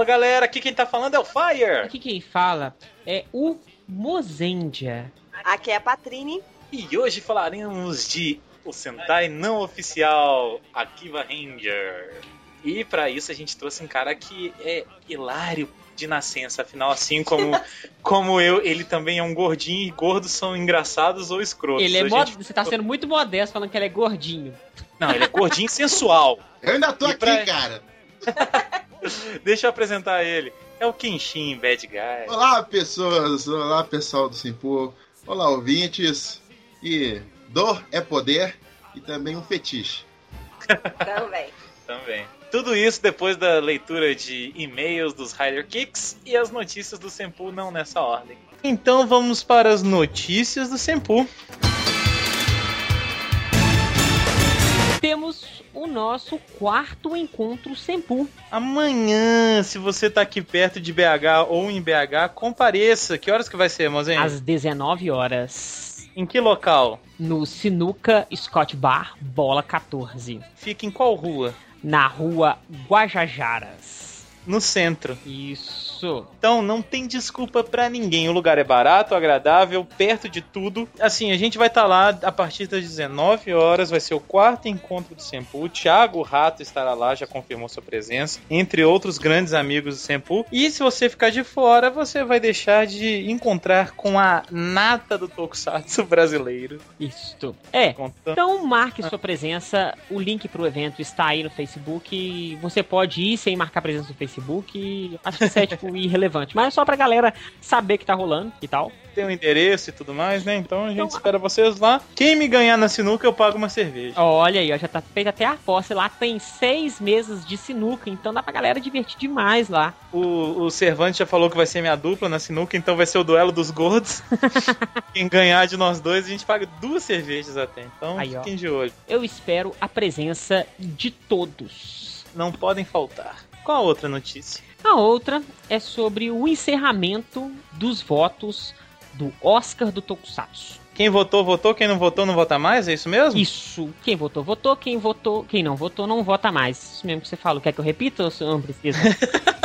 Fala galera, aqui quem tá falando é o Fire. Aqui quem fala é o Mozendia. Aqui é a Patrine. E hoje falaremos de o Sentai não oficial Akiva Ranger. E para isso a gente trouxe um cara que é hilário de nascença, afinal, assim como, como eu, ele também é um gordinho e gordos são engraçados ou escrotos. Ele é gente- Você tá sendo muito modesto falando que ele é gordinho. Não, ele é gordinho e sensual. Eu ainda tô E aqui, pra- cara. Deixa eu apresentar ele. É o Kenshin Bad Guy. Olá, pessoas. Olá, pessoal do Simpu. Olá, ouvintes. E dor é poder e também um fetiche. Também. Também. Tudo isso depois da leitura de e-mails dos Rider Kicks e as notícias do Senpu não nessa ordem. Então vamos para as notícias do Senpu. Temos o nosso quarto encontro Senpu. Amanhã, se você tá aqui perto de BH ou em BH, compareça. Que horas que vai ser, mozinho? Às 19 horas. Em que local? No Sinuca Scott Bar, bola 14. Fica em qual rua? Na rua Guajajaras. No centro. Isso. Então não tem desculpa pra ninguém. O lugar é barato, agradável, perto de tudo. Assim, a gente vai estar lá a partir das 19 horas. Vai ser o quarto encontro do Sempu. O Thiago Rato estará lá, já confirmou sua presença. Entre outros grandes amigos do Sempu. E se você ficar de fora, você vai deixar de encontrar com a nata do Tokusatsu brasileiro. Isto. É. Contando. Então marque sua presença. O link pro evento está aí no Facebook. Você pode ir sem marcar presença no Facebook. Acho que isso é tipo irrelevante. Mas é só pra galera saber que tá rolando e tal. Tem um endereço e tudo mais, né? Então a gente Então, espera vocês lá. Quem me ganhar na sinuca, eu pago uma cerveja. Olha aí, ó, já tá feita até a aposta. Lá tem seis mesas de sinuca, então dá pra galera divertir demais lá. O, o Cervantes já falou que vai ser minha dupla na sinuca, então vai ser o duelo dos gordos. Quem ganhar de nós dois, a gente paga duas cervejas até. Então Aí, ó. fiquem de olho. Eu espero a presença de todos. Não podem faltar. Qual a outra notícia? A outra é sobre o encerramento dos votos do Oscar do Tokusatsu. Quem votou, votou. Quem não votou, não vota mais? É isso mesmo? Isso. Quem votou, votou. Quem votou, quem não votou, não vota mais. Isso mesmo que você fala. Quer que eu repita ou não precisa?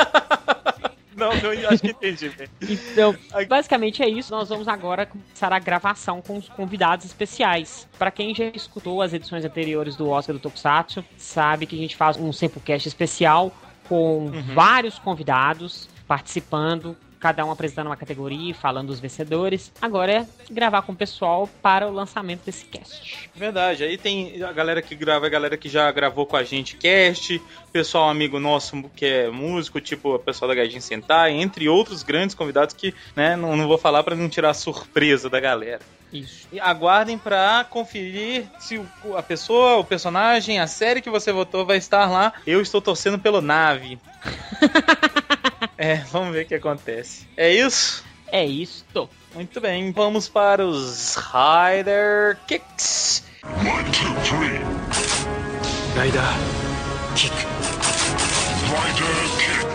Não, não, acho que entendi. Então, basicamente é isso. Nós vamos agora começar a gravação com os convidados especiais. Pra quem já escutou as edições anteriores do Oscar do Tokusatsu, sabe que a gente faz um Sempocast especial com vários convidados participando, cada um apresentando uma categoria, e falando dos vencedores. Agora é gravar com o pessoal para o lançamento desse cast. Verdade. Aí tem a galera que grava, a galera que já gravou com a gente cast, pessoal amigo nosso que é músico, tipo o pessoal da Gaijin Sentai, entre outros grandes convidados que, né, não, não vou falar pra não tirar a surpresa da galera. Isso. E aguardem pra conferir se a pessoa, o personagem, a série que você votou vai estar lá. Eu estou torcendo pelo Nave. é, vamos ver o que acontece. É isso? É isto. Muito bem, vamos para os Rider Kicks.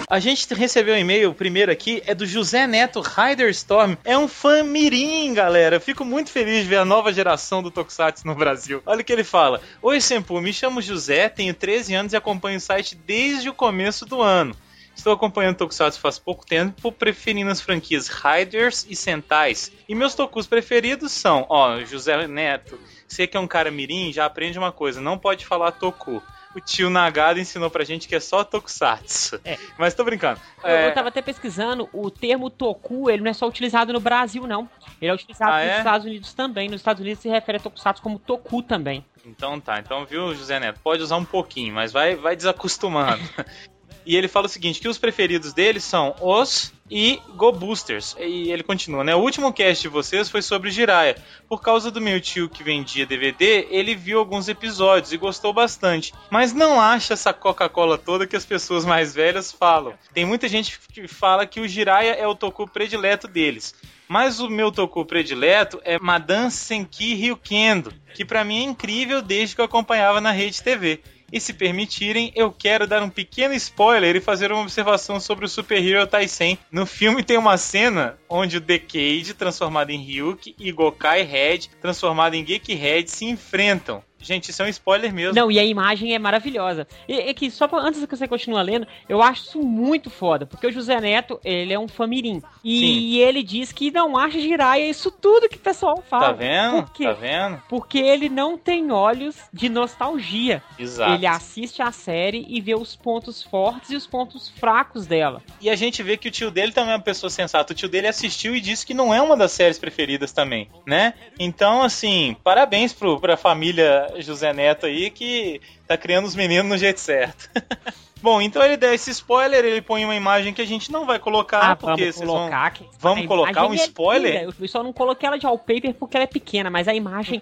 A gente recebeu um e-mail, o primeiro aqui, é do José Neto Rider Storm. É um fã mirim, galera. Eu fico muito feliz de ver a nova geração do Tokusatsu no Brasil. Olha o que ele fala. Oi, Senpu, me chamo José, tenho 13 anos e acompanho o site desde o começo do ano. Estou acompanhando Tokusatsu faz pouco tempo, preferindo as franquias Riders e Sentais. E meus tokus preferidos são, ó, José Neto, você que é um cara mirim, já aprende uma coisa, não pode falar toku. O tio Nagado ensinou pra gente que é só Tokusatsu. É. Mas tô brincando. Eu, É, eu tava até pesquisando, o termo toku, ele não é só utilizado no Brasil, não. Ele é utilizado Ah, nos é? Estados Unidos também. Nos Estados Unidos se refere a tokusatsu como toku também. Então tá, então viu, José Neto? Pode usar um pouquinho, mas vai, vai desacostumando. e ele fala o seguinte: que os preferidos dele são os e Go Boosters. E ele continua, né? O último cast de vocês foi sobre Jiraiya. Por causa do meu tio que vendia DVD, ele viu alguns episódios e gostou bastante. Mas não acha essa Coca-Cola toda que as pessoas mais velhas falam. Tem muita gente que fala que o Jiraiya é o toku predileto deles. Mas o meu toku predileto é Madame Senki Ryukendo, que pra mim é incrível desde que eu acompanhava na Rede TV. E se permitirem, eu quero dar um pequeno spoiler e fazer uma observação sobre o Super Hero Taisen. No filme tem uma cena onde o Decade, transformado em Ryuki, e Gokai Red, transformado em Gekihead, se enfrentam. Gente, isso é um spoiler mesmo. Não, e a imagem é maravilhosa. E, e que só pra, antes que você continue lendo, eu acho isso muito foda, porque o José Neto, ele é um famirim. E Sim. ele diz que não acha Jiraiya isso tudo que o pessoal fala. Tá vendo? Por quê? Tá vendo? Porque ele não tem olhos de nostalgia. Exato. Ele assiste a série e vê os pontos fortes e os pontos fracos dela. E a gente vê que o tio dele também é uma pessoa sensata. O tio dele assistiu e disse que não é uma das séries preferidas também, né? Então, assim, parabéns pro, pra família José Neto aí que tá criando os meninos no jeito certo. Bom, então ele dá esse spoiler, ele põe uma imagem que a gente não vai colocar, Ah, porque vamos vão... colocar. que- vamos a colocar um é spoiler? linda. Eu só não coloquei ela de wallpaper porque ela é pequena, mas a imagem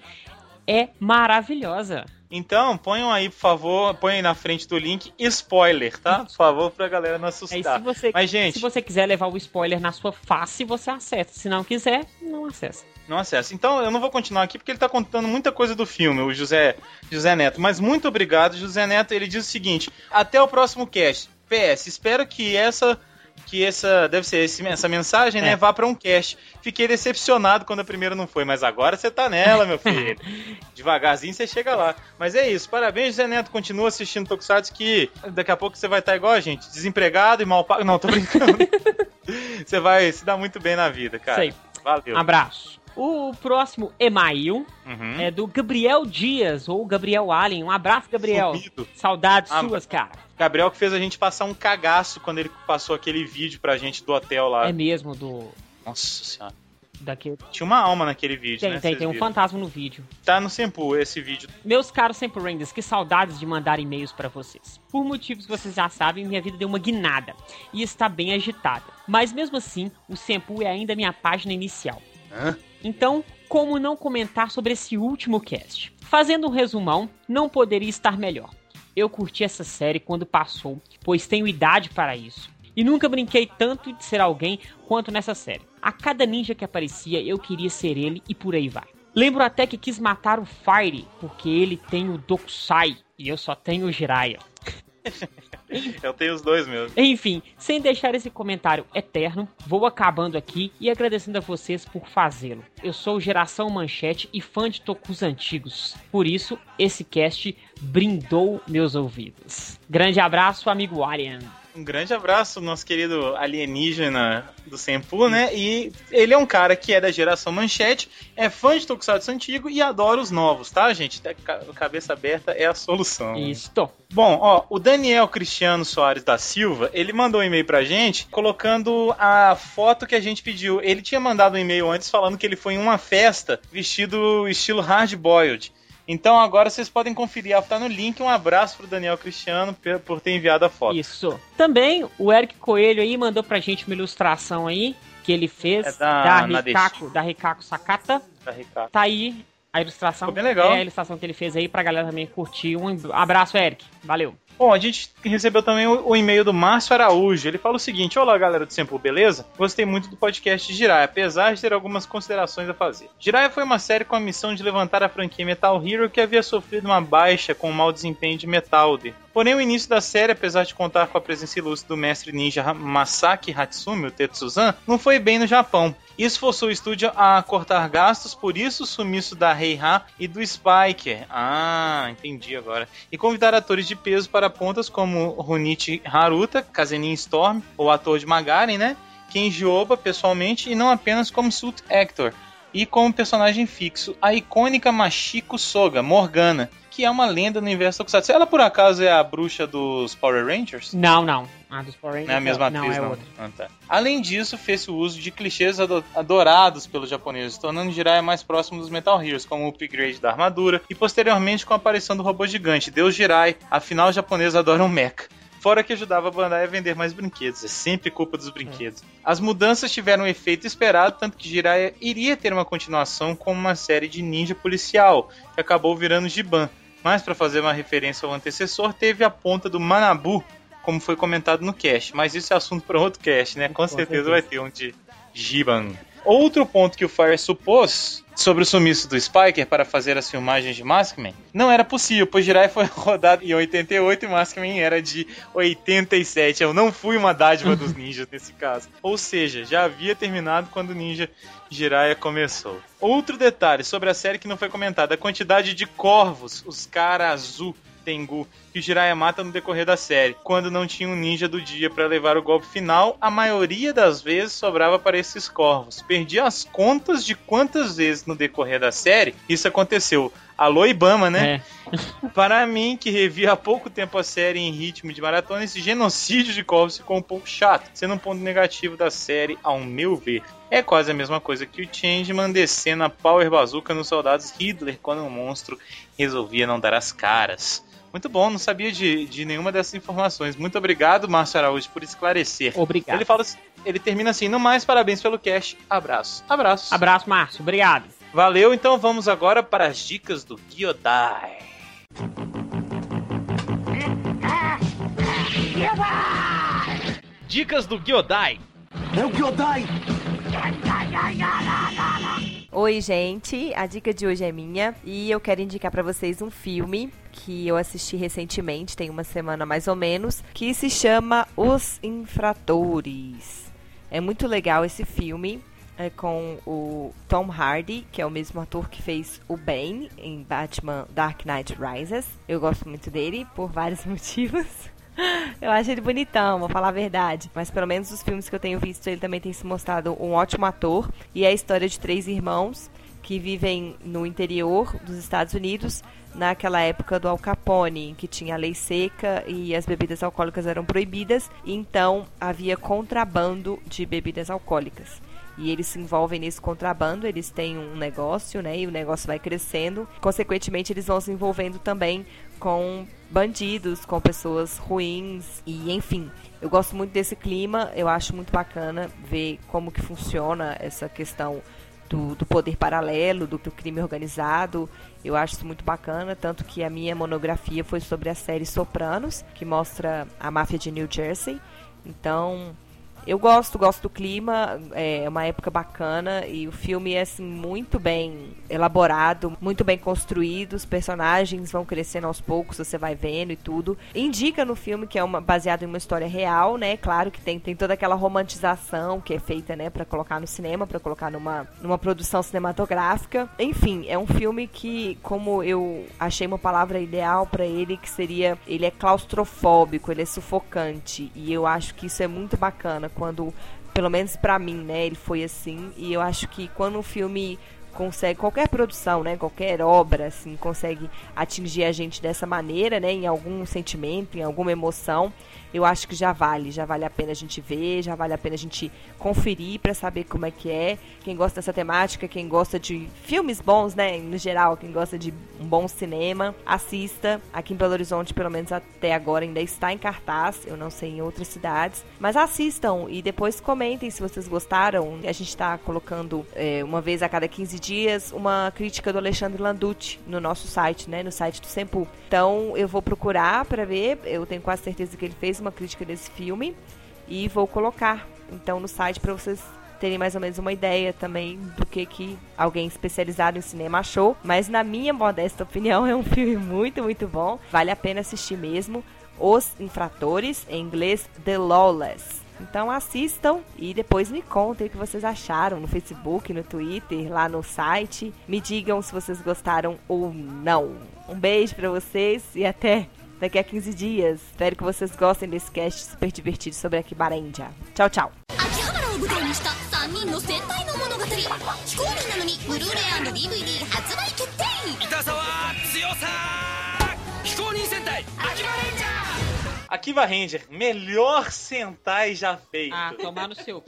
é maravilhosa. Então, ponham aí, por favor, põe aí na frente do link spoiler, tá? Por favor, pra galera não assustar. você, Mas, gente, se você quiser levar o spoiler na sua face, você acessa. Se não quiser, não acessa. Não acessa. Então eu não vou continuar aqui porque ele tá contando muita coisa do filme, o José, José Neto. Mas muito obrigado, José Neto. Ele diz o seguinte: até o próximo cast. PS, espero que essa. Que essa. Deve ser esse- essa mensagem, né? É. Vá pra um cast. Fiquei decepcionado quando a primeira não foi, mas agora você tá nela, meu filho. Devagarzinho você chega lá. Mas é isso. Parabéns, José Neto. Continua assistindo Tokusatsu que daqui a pouco você vai estar igual a gente, desempregado e mal pago. Não, tô brincando. você vai se dar muito bem na vida, cara. Sei. Valeu. Abraço. O próximo email Uhum. é do Gabriel Dias, ou Gabriel Allen. Um abraço, Gabriel. Sumido. Saudades Ah, suas, cara. Gabriel que fez a gente passar um cagaço quando ele passou aquele vídeo pra gente do hotel lá. É mesmo do. Nossa senhora. Daquele... Tinha uma alma naquele vídeo, Tem, né? tem, tem um viram? fantasma no vídeo. Tá no Sempu esse vídeo. Meus caros Sempre Rangers, que saudades de mandar e-mails pra vocês. Por motivos que vocês já sabem, minha vida deu uma guinada e está bem agitada. Mas mesmo assim, o Sempu é ainda minha página inicial. Hã? Então, como não comentar sobre esse último cast? Fazendo um resumão, não poderia estar melhor. Eu curti essa série quando passou, pois tenho idade para isso. E nunca brinquei tanto de ser alguém quanto nessa série. A cada ninja que aparecia, eu queria ser ele e por aí vai. Lembro até que quis matar o Fire, porque ele tem o Dokusai e eu só tenho o Jiraiya. Eu tenho os dois mesmo. Enfim, sem deixar esse comentário eterno, vou acabando aqui e agradecendo a vocês por fazê-lo. Eu sou Geração Manchete e fã de Tokus antigos. Por isso, esse cast brindou meus ouvidos. Grande abraço, amigo Arian. Um grande abraço, nosso querido alienígena do Sempu, né? E ele é um cara que é da geração manchete, é fã de Tokusatsu antigo e adora os novos, tá, gente? Tá- ca- Cabeça aberta é a solução. Isto. Bom, ó, o Daniel Cristiano Soares da Silva, ele mandou um e-mail pra gente colocando a foto que a gente pediu. Ele tinha mandado um e-mail antes falando que ele foi em uma festa vestido estilo hard boiled. Então agora vocês podem conferir, ela tá no link. Um abraço pro Daniel Cristiano por ter enviado a foto. Isso. Também o Eric Coelho aí mandou pra gente uma ilustração aí que ele fez É da da. Rikako, da Rikako Sakata. Tá, Ricardo? Tá aí a ilustração. Ficou bem legal. É a ilustração que ele fez aí pra galera também curtir. Um abraço, Eric. Valeu. Bom, a gente recebeu também o, o e-mail do Márcio Araújo. Ele fala o seguinte: Olá, galera do Sempo, beleza? Gostei muito do podcast Jiraiya, apesar de ter algumas considerações a fazer. Jiraiya foi uma série com a missão de levantar a franquia Metal Hero que havia sofrido uma baixa com o mau desempenho de Metalder. Porém, o início da série, apesar de contar com a presença ilustre do mestre ninja Masaki Hatsumi, o Tetsuzan, não foi bem no Japão. Isso forçou o estúdio a cortar gastos, por isso o sumiço da Heiha e do Spiker. Ah, entendi agora. E convidar atores de peso para pontas como Runichi Haruta, Kazenin Storm, o ator de Magaren, né? Kenji Oba, pessoalmente, e não apenas como Suit Actor. E como personagem fixo, a icônica Machiko Soga, Morgana, que é uma lenda no universo Tokusatsu. Ela, por acaso, é a bruxa dos Power Rangers? Não, não. A dos Power Rangers Não é a mesma não, atriz, é não. outra. Ah, tá. Além disso, fez o uso de clichês ado- adorados pelos japoneses, tornando Jiraiya mais próximo dos Metal Heroes, como o upgrade da armadura, e posteriormente com a aparição do robô gigante, Deus Jirai, afinal os japoneses adoram mecha. Fora que ajudava a Bandai a vender mais brinquedos, é sempre culpa dos brinquedos. As mudanças tiveram o efeito esperado, tanto que Jiraiya iria ter uma continuação como uma série de ninja policial, que acabou virando Giban. Mas para fazer uma referência ao antecessor, teve a ponta do Manabu, como foi comentado no cast. Mas isso é assunto para outro cast, né? Com, certeza, certeza. vai ter um de Giban. Outro ponto que o Fire supôs sobre o sumiço do Spiker para fazer as filmagens de Maskman não era possível, pois Jirai foi rodado em 88 e Maskman era de 87. Eu não fui uma dádiva dos ninjas nesse caso. Ou seja, já havia terminado quando o Ninja Jiraiya começou. Outro detalhe sobre a série que não foi comentado: a quantidade de corvos, os cara azul Tengu, que o Jiraiya mata no decorrer da série. Quando não tinha um ninja do dia para levar o golpe final, a maioria das vezes sobrava para esses corvos. Perdi as contas de quantas vezes no decorrer da série isso aconteceu. Alô, Ibama, né? É. Para mim, que revi há pouco tempo a série em ritmo de maratona, esse genocídio de corvos ficou um pouco chato, sendo um ponto negativo da série, ao meu ver. É quase a mesma coisa que o Changeman descendo a Power Bazooka nos soldados Hitler quando o monstro resolvia não dar as caras. Muito bom, não sabia de, de nenhuma dessas informações. Muito obrigado, Márcio Araújo, por esclarecer. Obrigado. Ele fala, ele termina assim: no mais, parabéns pelo cast. Abraço. Abraço. Abraço, Márcio. Obrigado. Valeu, então vamos agora para as dicas do Gyodai. Dicas do Gyodai. Oi, gente. A dica de hoje é minha e eu quero indicar pra vocês um filme que eu assisti recentemente, tem uma semana mais ou menos, que se chama Os Infratores. É muito legal esse filme. É com o Tom Hardy, que é o mesmo ator que fez o Bane em Batman Dark Knight Rises. Eu gosto muito dele por vários motivos. Eu acho ele bonitão, vou falar a verdade. Mas pelo menos os filmes que eu tenho visto, ele também tem se mostrado um ótimo ator. E é a história de três irmãos que vivem no interior dos Estados Unidos, naquela época do Al Capone, que tinha a lei seca e as bebidas alcoólicas eram proibidas. Então havia contrabando de bebidas alcoólicas e eles se envolvem nesse contrabando, eles têm um negócio, né? E o negócio vai crescendo. Consequentemente, eles vão se envolvendo também com bandidos, com pessoas ruins e enfim. Eu gosto muito desse clima, eu acho muito bacana ver como que funciona essa questão do, do poder paralelo, do, do crime organizado. Eu acho isso muito bacana, tanto que a minha monografia foi sobre a série Sopranos, que mostra a máfia de New Jersey. Então, eu gosto, gosto do clima, é uma época bacana e o filme é assim muito bem elaborado, muito bem construído, os personagens vão crescendo aos poucos, você vai vendo e tudo. Indica no filme que é uma, baseado em uma história real, né? Claro que tem, tem toda aquela romantização que é feita, né, para colocar no cinema, para colocar numa, numa produção cinematográfica. Enfim, é um filme que, como eu achei uma palavra ideal para ele, que seria ele é claustrofóbico, ele é sufocante e eu acho que isso é muito bacana quando, pelo menos para mim, né, ele foi assim. E eu acho que quando um filme consegue qualquer produção, né, qualquer obra assim, consegue atingir a gente dessa maneira, né, em algum sentimento, em alguma emoção, eu acho que já vale, já vale a pena a gente ver, já vale a pena a gente conferir para saber como é que é. Quem gosta dessa temática, quem gosta de filmes bons, né, no geral, quem gosta de um bom cinema, assista. Aqui em Belo Horizonte, pelo menos até agora, ainda está em cartaz, eu não sei em outras cidades, mas assistam e depois comentem se vocês gostaram. A gente está colocando é, uma vez a cada 15 dias uma crítica do Alexandre Landucci no nosso site, né, no site do Sempu. Então eu vou procurar para ver, eu tenho quase certeza que ele fez uma crítica desse filme e vou colocar então no site para vocês terem mais ou menos uma ideia também do que que alguém especializado em cinema achou, mas na minha modesta opinião é um filme muito, muito bom, vale a pena assistir mesmo. Os Infratores, em inglês The Lawless. Então assistam e depois me contem o que vocês acharam no Facebook, no Twitter, lá no site. Me digam se vocês gostaram ou não. Um beijo para vocês e até daqui a 15 dias. Espero que vocês gostem desse cast super divertido sobre a Kibarendia. Tchau, tchau. 秋葉原を舞台にした3人の戦隊の物語非公認なのにブルーレイ &DVD 発売決定痛さは強さ非公認戦隊秋葉レンジャー Akiva Ranger, melhor Sentai já feito. Ah, tomar no seu cu.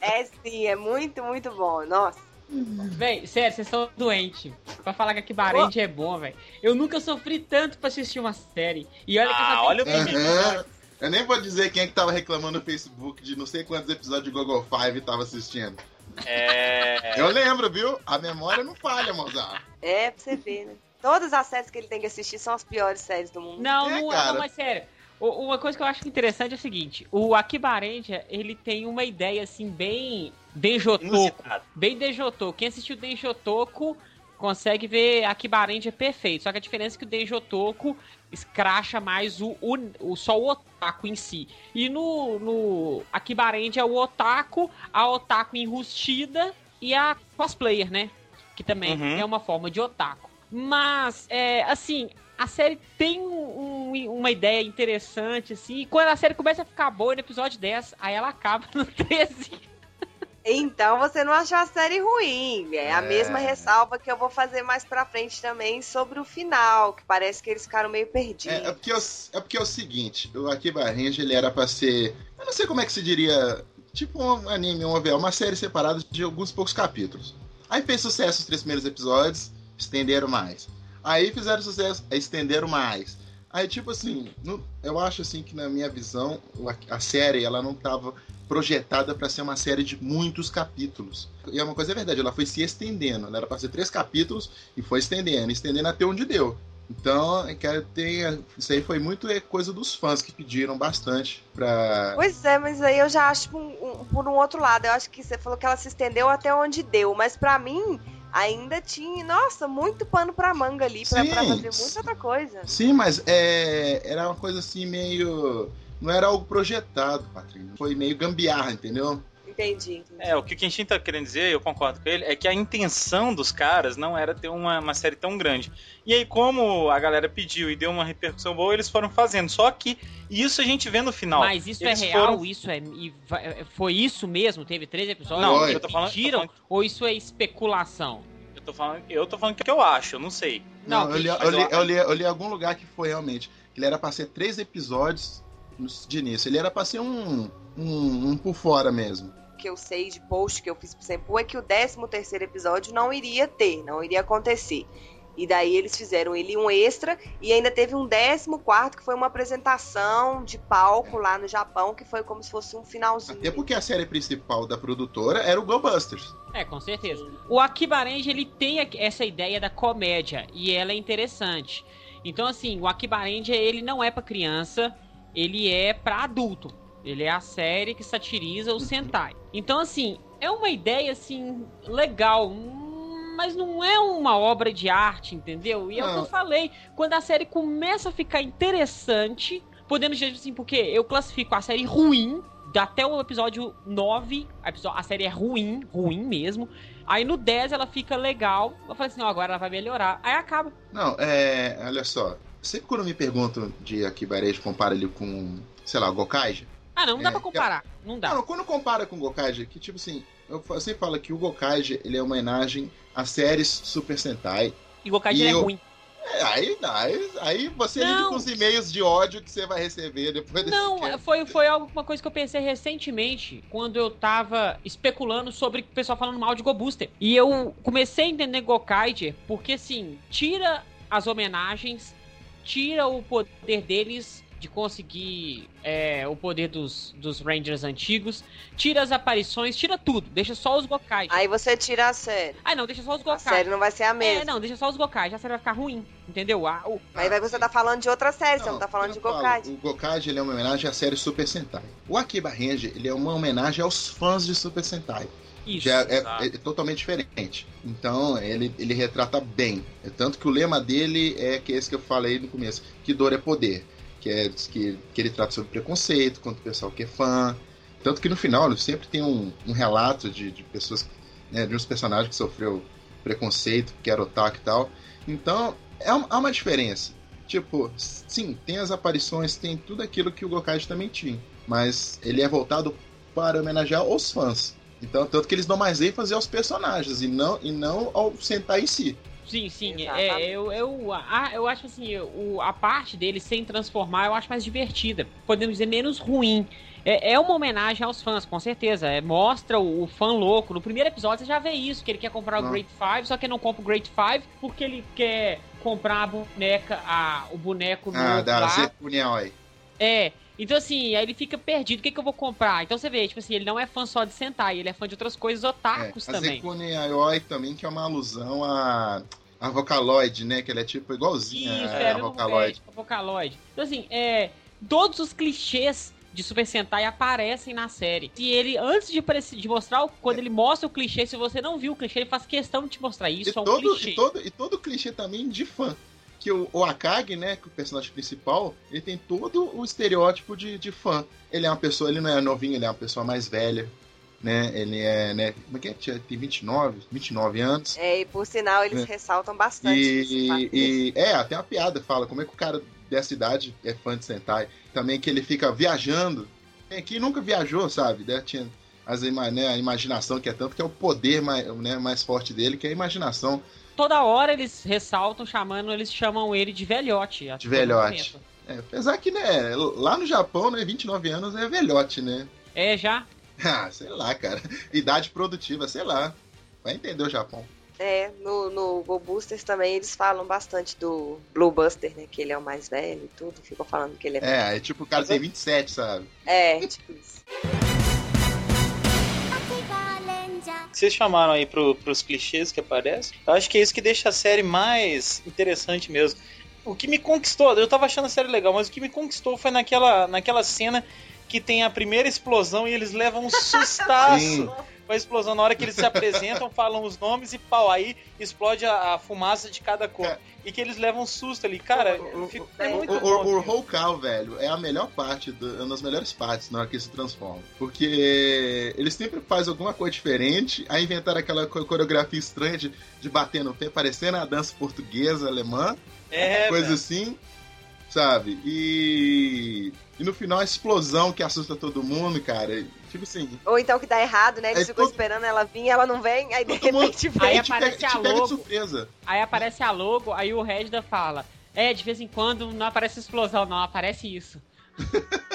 É sim, é muito, muito bom. Nossa. Véi, sério, vocês são doentes. Pra falar que a Kibarend é bom, velho. Eu nunca sofri tanto pra assistir uma série. E olha que eu Ah, só olha o. Aham. Eu nem vou dizer quem é que tava reclamando no Facebook de não sei quantos episódios de Google Five tava assistindo. É. Eu lembro, viu? A memória não falha, Mozart. É, pra você ver, né? Todas as séries que ele tem que assistir são as piores séries do mundo. Não, É, não é, não, mas sério. Uma coisa que eu acho interessante é o seguinte: o Akiba Ranger, ele tem uma ideia assim, bem. Denjotoku. Inusitado. Bem Denjotoku. Quem assistiu Denjotoku consegue ver Akiba Ranger perfeito. Só que a diferença é que o Denjotoku escracha mais o, o, o- só o otaku em si. E no, no Akiba Ranger é o otaku, a otaku enrustida e a cosplayer, né? Que também Uhum. é uma forma de otaku. Mas, é, assim, a série tem um- uma ideia interessante, assim, e quando a série começa a ficar boa no episódio 10, aí ela acaba no 13. Então você não achou a série ruim. É, a É. mesma ressalva que eu vou fazer mais pra frente também sobre o final, que parece que eles ficaram meio perdidos. É, é porque, é o- é porque é o seguinte, o Akiba Ranger ele era pra ser. Eu não sei como é que se diria. Tipo um anime, um OVA, uma série separada de alguns poucos capítulos. Aí fez sucesso os três primeiros episódios, estenderam mais. Aí fizeram sucesso, estenderam mais. Aí, tipo assim, no- eu acho assim que na minha visão, o- a série ela não tava projetada pra ser uma série de muitos capítulos. E é uma coisa é verdade, ela foi se estendendo. Ela era pra ser três capítulos e foi estendendo, estendendo até onde deu. Então, quero ter. Isso aí foi muito é, coisa dos fãs que pediram bastante pra. Pois é, mas aí eu já acho por um, um- por um outro lado. Eu acho que você falou que ela se estendeu até onde deu, mas pra mim ainda tinha, nossa, muito pano pra manga ali, pra, Sim. pra fazer muita outra coisa. Sim, mas é, era uma coisa assim meio. Não era algo projetado, Patrícia. Foi meio gambiarra, entendeu? Entendi. entendi. É, o que o Kenshin tá querendo dizer, eu concordo com ele, é que a intenção dos caras não era ter uma, uma série tão grande. E aí, como a galera pediu e deu uma repercussão boa, eles foram fazendo. Só que isso a gente vê no final. Mas isso Eles é real? foram- Isso é. e vai- foi isso mesmo? Teve três episódios? Não, eu tô falando, eu tô Mentiram? falando, Ou isso é especulação? eu tô falando, eu tô falando que eu acho, eu não sei. Não, eu, li, eu, li, eu- li, eu li algum lugar que foi realmente. Que ele era pra ser três episódios de início. Ele era pra ser um. um, um por fora mesmo. Que eu sei de post que eu fiz pro Sempu é que o 13 terceiro episódio não iria ter, não iria acontecer. E daí eles fizeram ele um extra e ainda teve um 14 quarto que foi uma apresentação de palco lá no Japão, que foi como se fosse um finalzinho. Até porque a série principal da produtora era o Go Busters. É, com certeza. O Akiba Ranger, ele tem essa ideia da comédia e ela é interessante. Então, assim, o Akiba Ranger, ele não é pra criança, ele é pra adulto. Ele é a série que satiriza o Sentai. Então, assim, é uma ideia, assim, legal, mas não é uma obra de arte, entendeu? E é o que Não. eu falei, quando a série começa a ficar interessante, podemos dizer assim, porque eu classifico a série ruim, até o episódio 9, a, série é ruim, ruim mesmo. Aí no 10 ela fica legal. Eu falei assim, ó, agora ela vai melhorar. Aí acaba. Não, é. Olha só. Sempre quando me perguntam de Akiba Ranger, compara ele com, sei lá, o Gokaiger. Ah, não, não dá É, pra comparar. Não dá. Não, quando compara com o Gokaiger, que tipo assim, eu sempre falo que o Gokaiger ele é uma homenagem às séries Super Sentai. E o Gokaiger E é eu- ruim. É, aí, aí, aí você Não. lida com os e-mails de ódio que você vai receber depois desse Não, foi, foi algo, uma coisa que eu pensei recentemente, quando eu tava especulando sobre o pessoal falando mal de Go Booster. E eu comecei a entender Gokaiger, porque assim, tira as homenagens, tira o poder deles de conseguir é, o poder dos, dos Rangers antigos, tira as aparições, tira tudo, deixa só os Gokaiger. Aí você tira a série. Ah, não, deixa só os A Gokaiger. série não vai ser a mesma. É, não, deixa só os Gokaiger, a série vai ficar ruim, entendeu? Ah, o- Aí vai você tá falando de outra série, você não tá falando de falo, Gokaiger. O Gokaiger ele é uma homenagem à série Super Sentai. O Akiba Ranger ele é uma homenagem aos fãs de Super Sentai. isso. Já é, exato. é totalmente diferente. Então, ele, ele retrata bem. É tanto que o lema dele é que esse que eu falei no começo, que dor é poder. Que é que, que ele trata sobre preconceito contra o pessoal que é fã. Tanto que no final sempre tem um, um relato de, de pessoas, né, de uns personagens que sofreu preconceito, que era otaku e tal. Então, é uma, há uma diferença. Tipo, sim, tem as aparições, tem tudo aquilo que o Gokaiger também tinha. Mas ele é voltado para homenagear os fãs. Então, tanto que eles dão mais ênfase aos personagens e não, e não ao Sentai em si. Sim, sim. Exatamente. É, eu, eu, a, eu acho assim, o, a parte dele sem transformar eu acho mais divertida. Podemos dizer menos ruim. É, é uma homenagem aos fãs, com certeza. É, mostra o, o fã louco. No primeiro episódio você já vê isso, que ele quer comprar o Ah. Great Five, só que ele não compra o Great Five porque ele quer comprar a boneca, a, o boneco Ah, novo da lá. Zekuniaoi. É. Então, assim, aí ele fica perdido. O que, que eu vou comprar? Então você vê, tipo assim, ele não é fã só de Sentai, ele é fã de outras coisas É, otakus a também. Zekuniaoi também, que é uma alusão a, a Vocaloid, né? Que ela é tipo igualzinha Isso, a, é, a Vocaloid. é, tipo, Vocaloid. Então, assim, é, todos os clichês de Super Sentai aparecem na série. E ele, antes de, de mostrar, quando ele mostra o clichê, se você não viu o clichê, ele faz questão de te mostrar. Isso e, é um todo, clichê. e, todo, e todo clichê também de fã. Que o, o Akagi, né, que é o personagem principal, ele tem todo o estereótipo de, de fã. Ele é uma pessoa, ele não é novinho, ele é uma pessoa mais velha, né? Ele é, né, como é que é? Tinha- Tem 29, 29 anos. É, e por sinal, eles É. ressaltam bastante. E, e é, até uma piada fala como é que o cara dessa idade é fã de Sentai. Também que ele fica viajando. Tem aqui nunca viajou, sabe? Né? Tinha as, né, a imaginação que é tanto que é o poder mais, né, mais forte dele, que é a imaginação. Toda hora eles ressaltam, chamando, eles chamam ele de velhote. De velhote. É, apesar que, né, lá no Japão, né, 29 anos é velhote, né? É, já. Ah, sei lá, cara. Idade produtiva, sei lá. Vai entender o Japão. É, no, no Go Boosters também eles falam bastante do Blue Buster, né? Que ele é o mais velho e tudo. Ficam falando que ele é. É, é tipo o cara tem 27, sabe? É, tipo isso. Vocês chamaram aí pro, pros clichês que aparecem. Eu acho que é isso que deixa a série mais interessante mesmo. O que me conquistou, eu tava achando a série legal, mas o que me conquistou foi naquela, naquela cena que tem a primeira explosão e eles levam um sustaço Sim. Com a explosão. Na hora que eles se apresentam, falam os nomes e pau, aí explode a, a fumaça de cada cor. É. E que eles levam um susto ali. Cara, O- o- fico- é é muito o, bom. o, o Hulkal, velho, é a melhor parte, do, é uma das melhores partes na hora que se transforma. Porque ele sempre faz alguma coisa diferente, aí inventaram aquela co- coreografia estranha de, de bater no pé, parecendo a dança portuguesa, alemã, É, coisa velho. assim, sabe? E, e no final a explosão que assusta todo mundo, cara. Tipo assim, Ou então que dá errado, né? Eles É ficam todo- esperando ela vir, ela não vem, aí de mundo repente vem. Aí te aparece pega, a logo. surpresa. Aí aparece a logo, aí o Regda fala: É, de vez em quando não aparece explosão, não, aparece isso.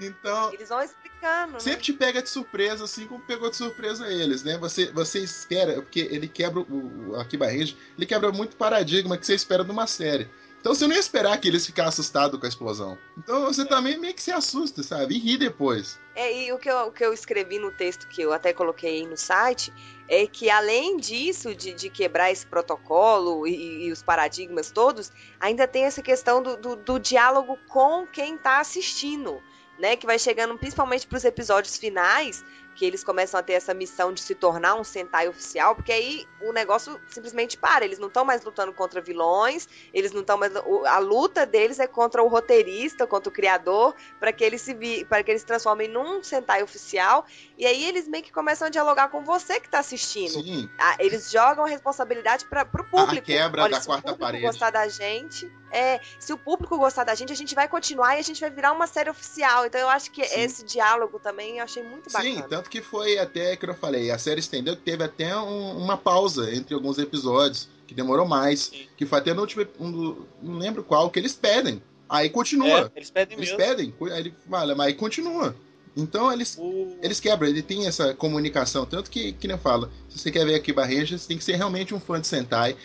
Então, Eles vão explicando, né? sempre te pega de surpresa, assim como pegou de surpresa eles, né? Você, você espera, porque ele quebra o, o Akiba Range, ele quebra muito paradigma que você espera de uma série. Então você não ia esperar que eles ficassem assustados com a explosão. Então você também meio que se assusta, sabe? E ri depois. É, e o que, eu, o que eu escrevi no texto que eu até coloquei aí no site é que além disso, de, de quebrar esse protocolo e, e os paradigmas todos, ainda tem essa questão do, do, do diálogo com quem tá assistindo, né? Que vai chegando principalmente pros episódios finais, que eles começam a ter essa missão de se tornar um Sentai oficial, porque aí o negócio simplesmente para. Eles não estão mais lutando contra vilões, eles não estão mais. o- A luta deles é contra o roteirista, contra o criador, para que eles se vi, para que eles se transformem num Sentai oficial. E aí eles meio que começam a dialogar com você que tá assistindo. Sim. Ah, eles jogam a responsabilidade para pro público. quebra Olha, da se quarta o público parede. gostar da gente, é, se o público gostar da gente, a gente vai continuar e a gente vai virar uma série oficial. Então eu acho que Sim. esse diálogo também eu achei muito bacana. Sim, tanto que foi até que eu falei, a série estendeu, que teve até um- uma pausa entre alguns episódios, que demorou mais, Sim. que foi até no último, um não lembro qual, que eles pedem. Aí continua. É, eles pedem Eles mesmo. pedem, aí ele fala, mas aí continua. Então eles, O- eles quebram, ele tem essa comunicação, tanto que, que nem eu falo, se você quer ver aqui Barreja, você tem que ser realmente um fã de Sentai,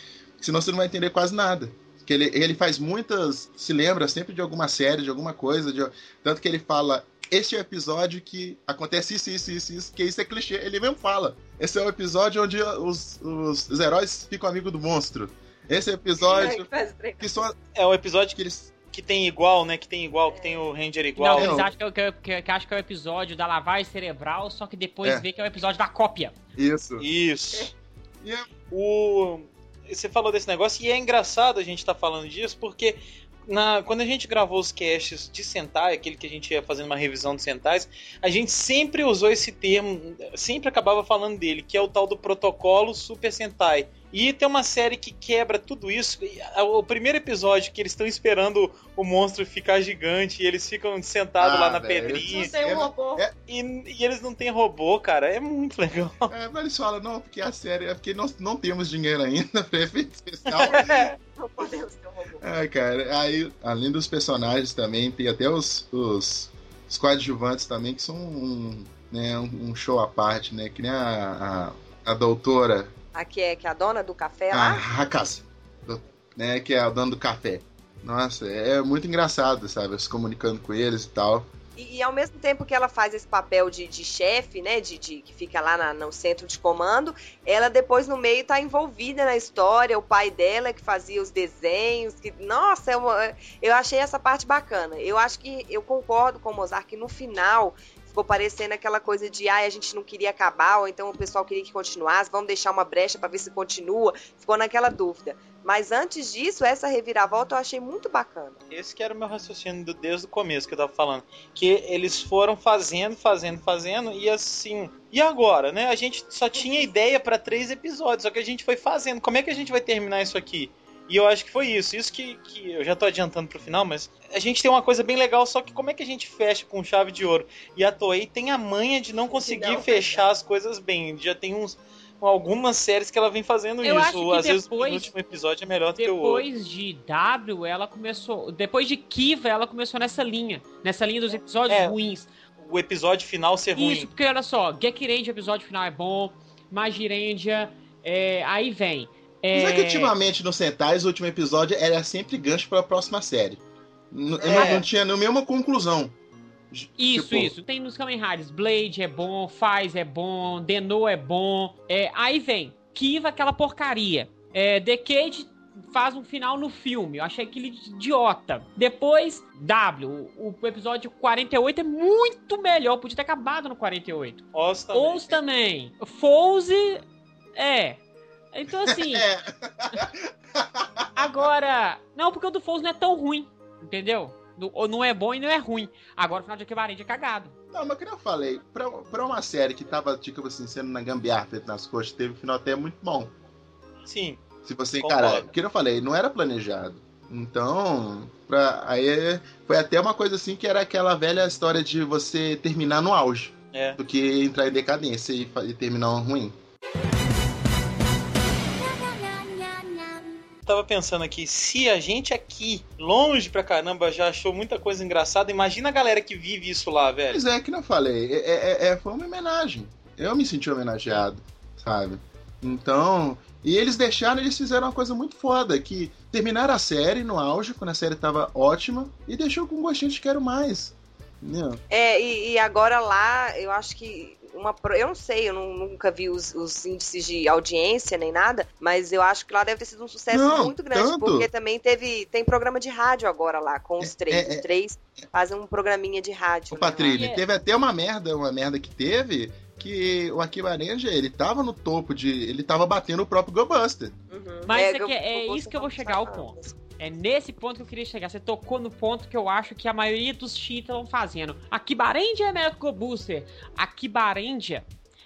senão você não vai entender quase nada. Que ele, ele faz muitas. Se lembra sempre de alguma série, de alguma coisa. de- tanto que ele fala. Este é o episódio que acontece isso, isso, isso, isso, que isso é clichê. Ele mesmo fala. Esse é o episódio onde os, os, os heróis ficam amigos do monstro. Esse é o episódio que são É o episódio que eles. que tem igual, né? Que tem igual, que tem o Ranger igual. não, eles não. acham que, é o- que, que acham que é o episódio da lavagem cerebral, só que depois É. vê que é o episódio da cópia. Isso. Isso. É- O... Você falou desse negócio e é engraçado a gente estar falando disso porque na... quando a gente gravou os casts de Sentai, aquele que a gente ia fazendo uma revisão de Sentais, a gente sempre usou esse termo, sempre acabava falando dele, que é o tal do protocolo Super Sentai. E tem uma série que quebra tudo isso. O primeiro episódio que eles estão esperando o monstro ficar gigante e eles ficam sentados Ah, lá na velho, pedrinha. Não tem um robô. É- E, e eles não têm robô, cara. É muito legal. É, mas eles falam, não, porque a série é porque nós não temos dinheiro ainda pra efeito especial. Não podemos ter um robô. É, cara, aí, além dos personagens também, tem até os, os, os coadjuvantes também, que são um, né, um, um show à parte, né? Que nem a, a, a doutora, Aqui é que é a dona do café a lá. Hakase, do- né? Que é a dona do café. Nossa, é muito engraçado, sabe? Se comunicando com eles e tal. E, e ao mesmo tempo que ela faz esse papel de, de chefe, né, de, de- que fica lá na- no centro de comando, ela depois no meio tá envolvida na história, o pai dela que fazia os desenhos, que nossa, é uma- eu achei essa parte bacana. Eu acho que eu concordo com o Mozart que no final ficou parecendo aquela coisa de ai, a gente não queria acabar, ou então o pessoal queria que continuasse, vamos deixar uma brecha para ver se continua. Ficou naquela dúvida. Mas antes disso, essa reviravolta eu achei muito bacana. Esse que era o meu raciocínio do- desde o começo que eu tava falando. Que eles foram fazendo, fazendo, fazendo, e assim. E agora, né? A gente só tinha ideia pra três episódios, só que a gente foi fazendo. Como é que a gente vai terminar isso aqui? E eu acho que foi isso. Isso que, que eu já tô adiantando pro final, mas a gente tem uma coisa bem legal, só que como é que a gente fecha com chave de ouro? E a Toei tem a manha de não conseguir não fechar as coisas bem. Já tem uns. Algumas séries que ela vem fazendo Eu isso. Às vezes o depois- último episódio é melhor do que o outro. Depois de W, ela começou. Depois de Kiva, ela começou nessa linha. Nessa linha dos episódios É, ruins. O episódio final ser ruim. Isso, porque olha só, Gekirendia, episódio final é bom. Magirendia, é, aí vem. É, Mas é que ultimamente no Sentais, o último episódio era sempre gancho pra próxima série. N- É. Não, não tinha nenhuma conclusão. Isso, Tipo, isso. Tem nos Kamen Riders. Blade é bom, Faz é bom, Deno é bom. É, aí vem Kiva, aquela porcaria. É, Decade faz um final no filme. Eu achei aquele idiota. Depois, W. O, o episódio 48 é muito melhor. Podia ter acabado no 48. Oz também. Ous também. Fouse, é. Então, assim, É, agora. Não, porque o do Fouse não é tão ruim. Entendeu? Ou não é bom e não é ruim. Agora o final de Equivalente é cagado. não, mas que eu falei, pra, pra uma série que tava, tipo assim, sendo na gambiarra, feito nas coxas, teve um final até muito bom. Sim. Se você encarar. Porque eu falei, não era planejado. Então, pra, aí foi até uma coisa assim que era aquela velha história de você terminar no auge. É. Do que entrar em decadência e, e terminar um ruim. Tava pensando aqui, se a gente aqui, longe pra caramba, já achou muita coisa engraçada, imagina a galera que vive isso lá, velho. Mas é que não falei, é, é- é- foi uma homenagem. Eu me senti homenageado, sabe? Então, e eles deixaram, eles fizeram uma coisa muito foda, que terminaram a série no auge, quando a série tava ótima, e deixou com gostinho de quero mais. Entendeu? É, e, e agora lá, eu acho que uma. Eu não sei, eu nu- nunca vi os, os índices de audiência nem nada, mas eu acho que lá deve ter sido um sucesso Não, muito grande, tanto. porque também teve. Tem programa de rádio agora lá, com os É, três. é, os é. três fazem um programinha de rádio. O né. Patrícia, É. teve até uma merda, uma merda que teve, que o Akiba Ranger, ele tava no topo de. Ele tava batendo o próprio Go Buster. Uhum. Mas isso eu- aqui é- é isso que eu vou chegar ao ponto. É nesse ponto que eu queria chegar. Você tocou no ponto que eu acho que a maioria dos cheats estão fazendo. A Kibarendia é melhor que o Go Booster. A Kibarendia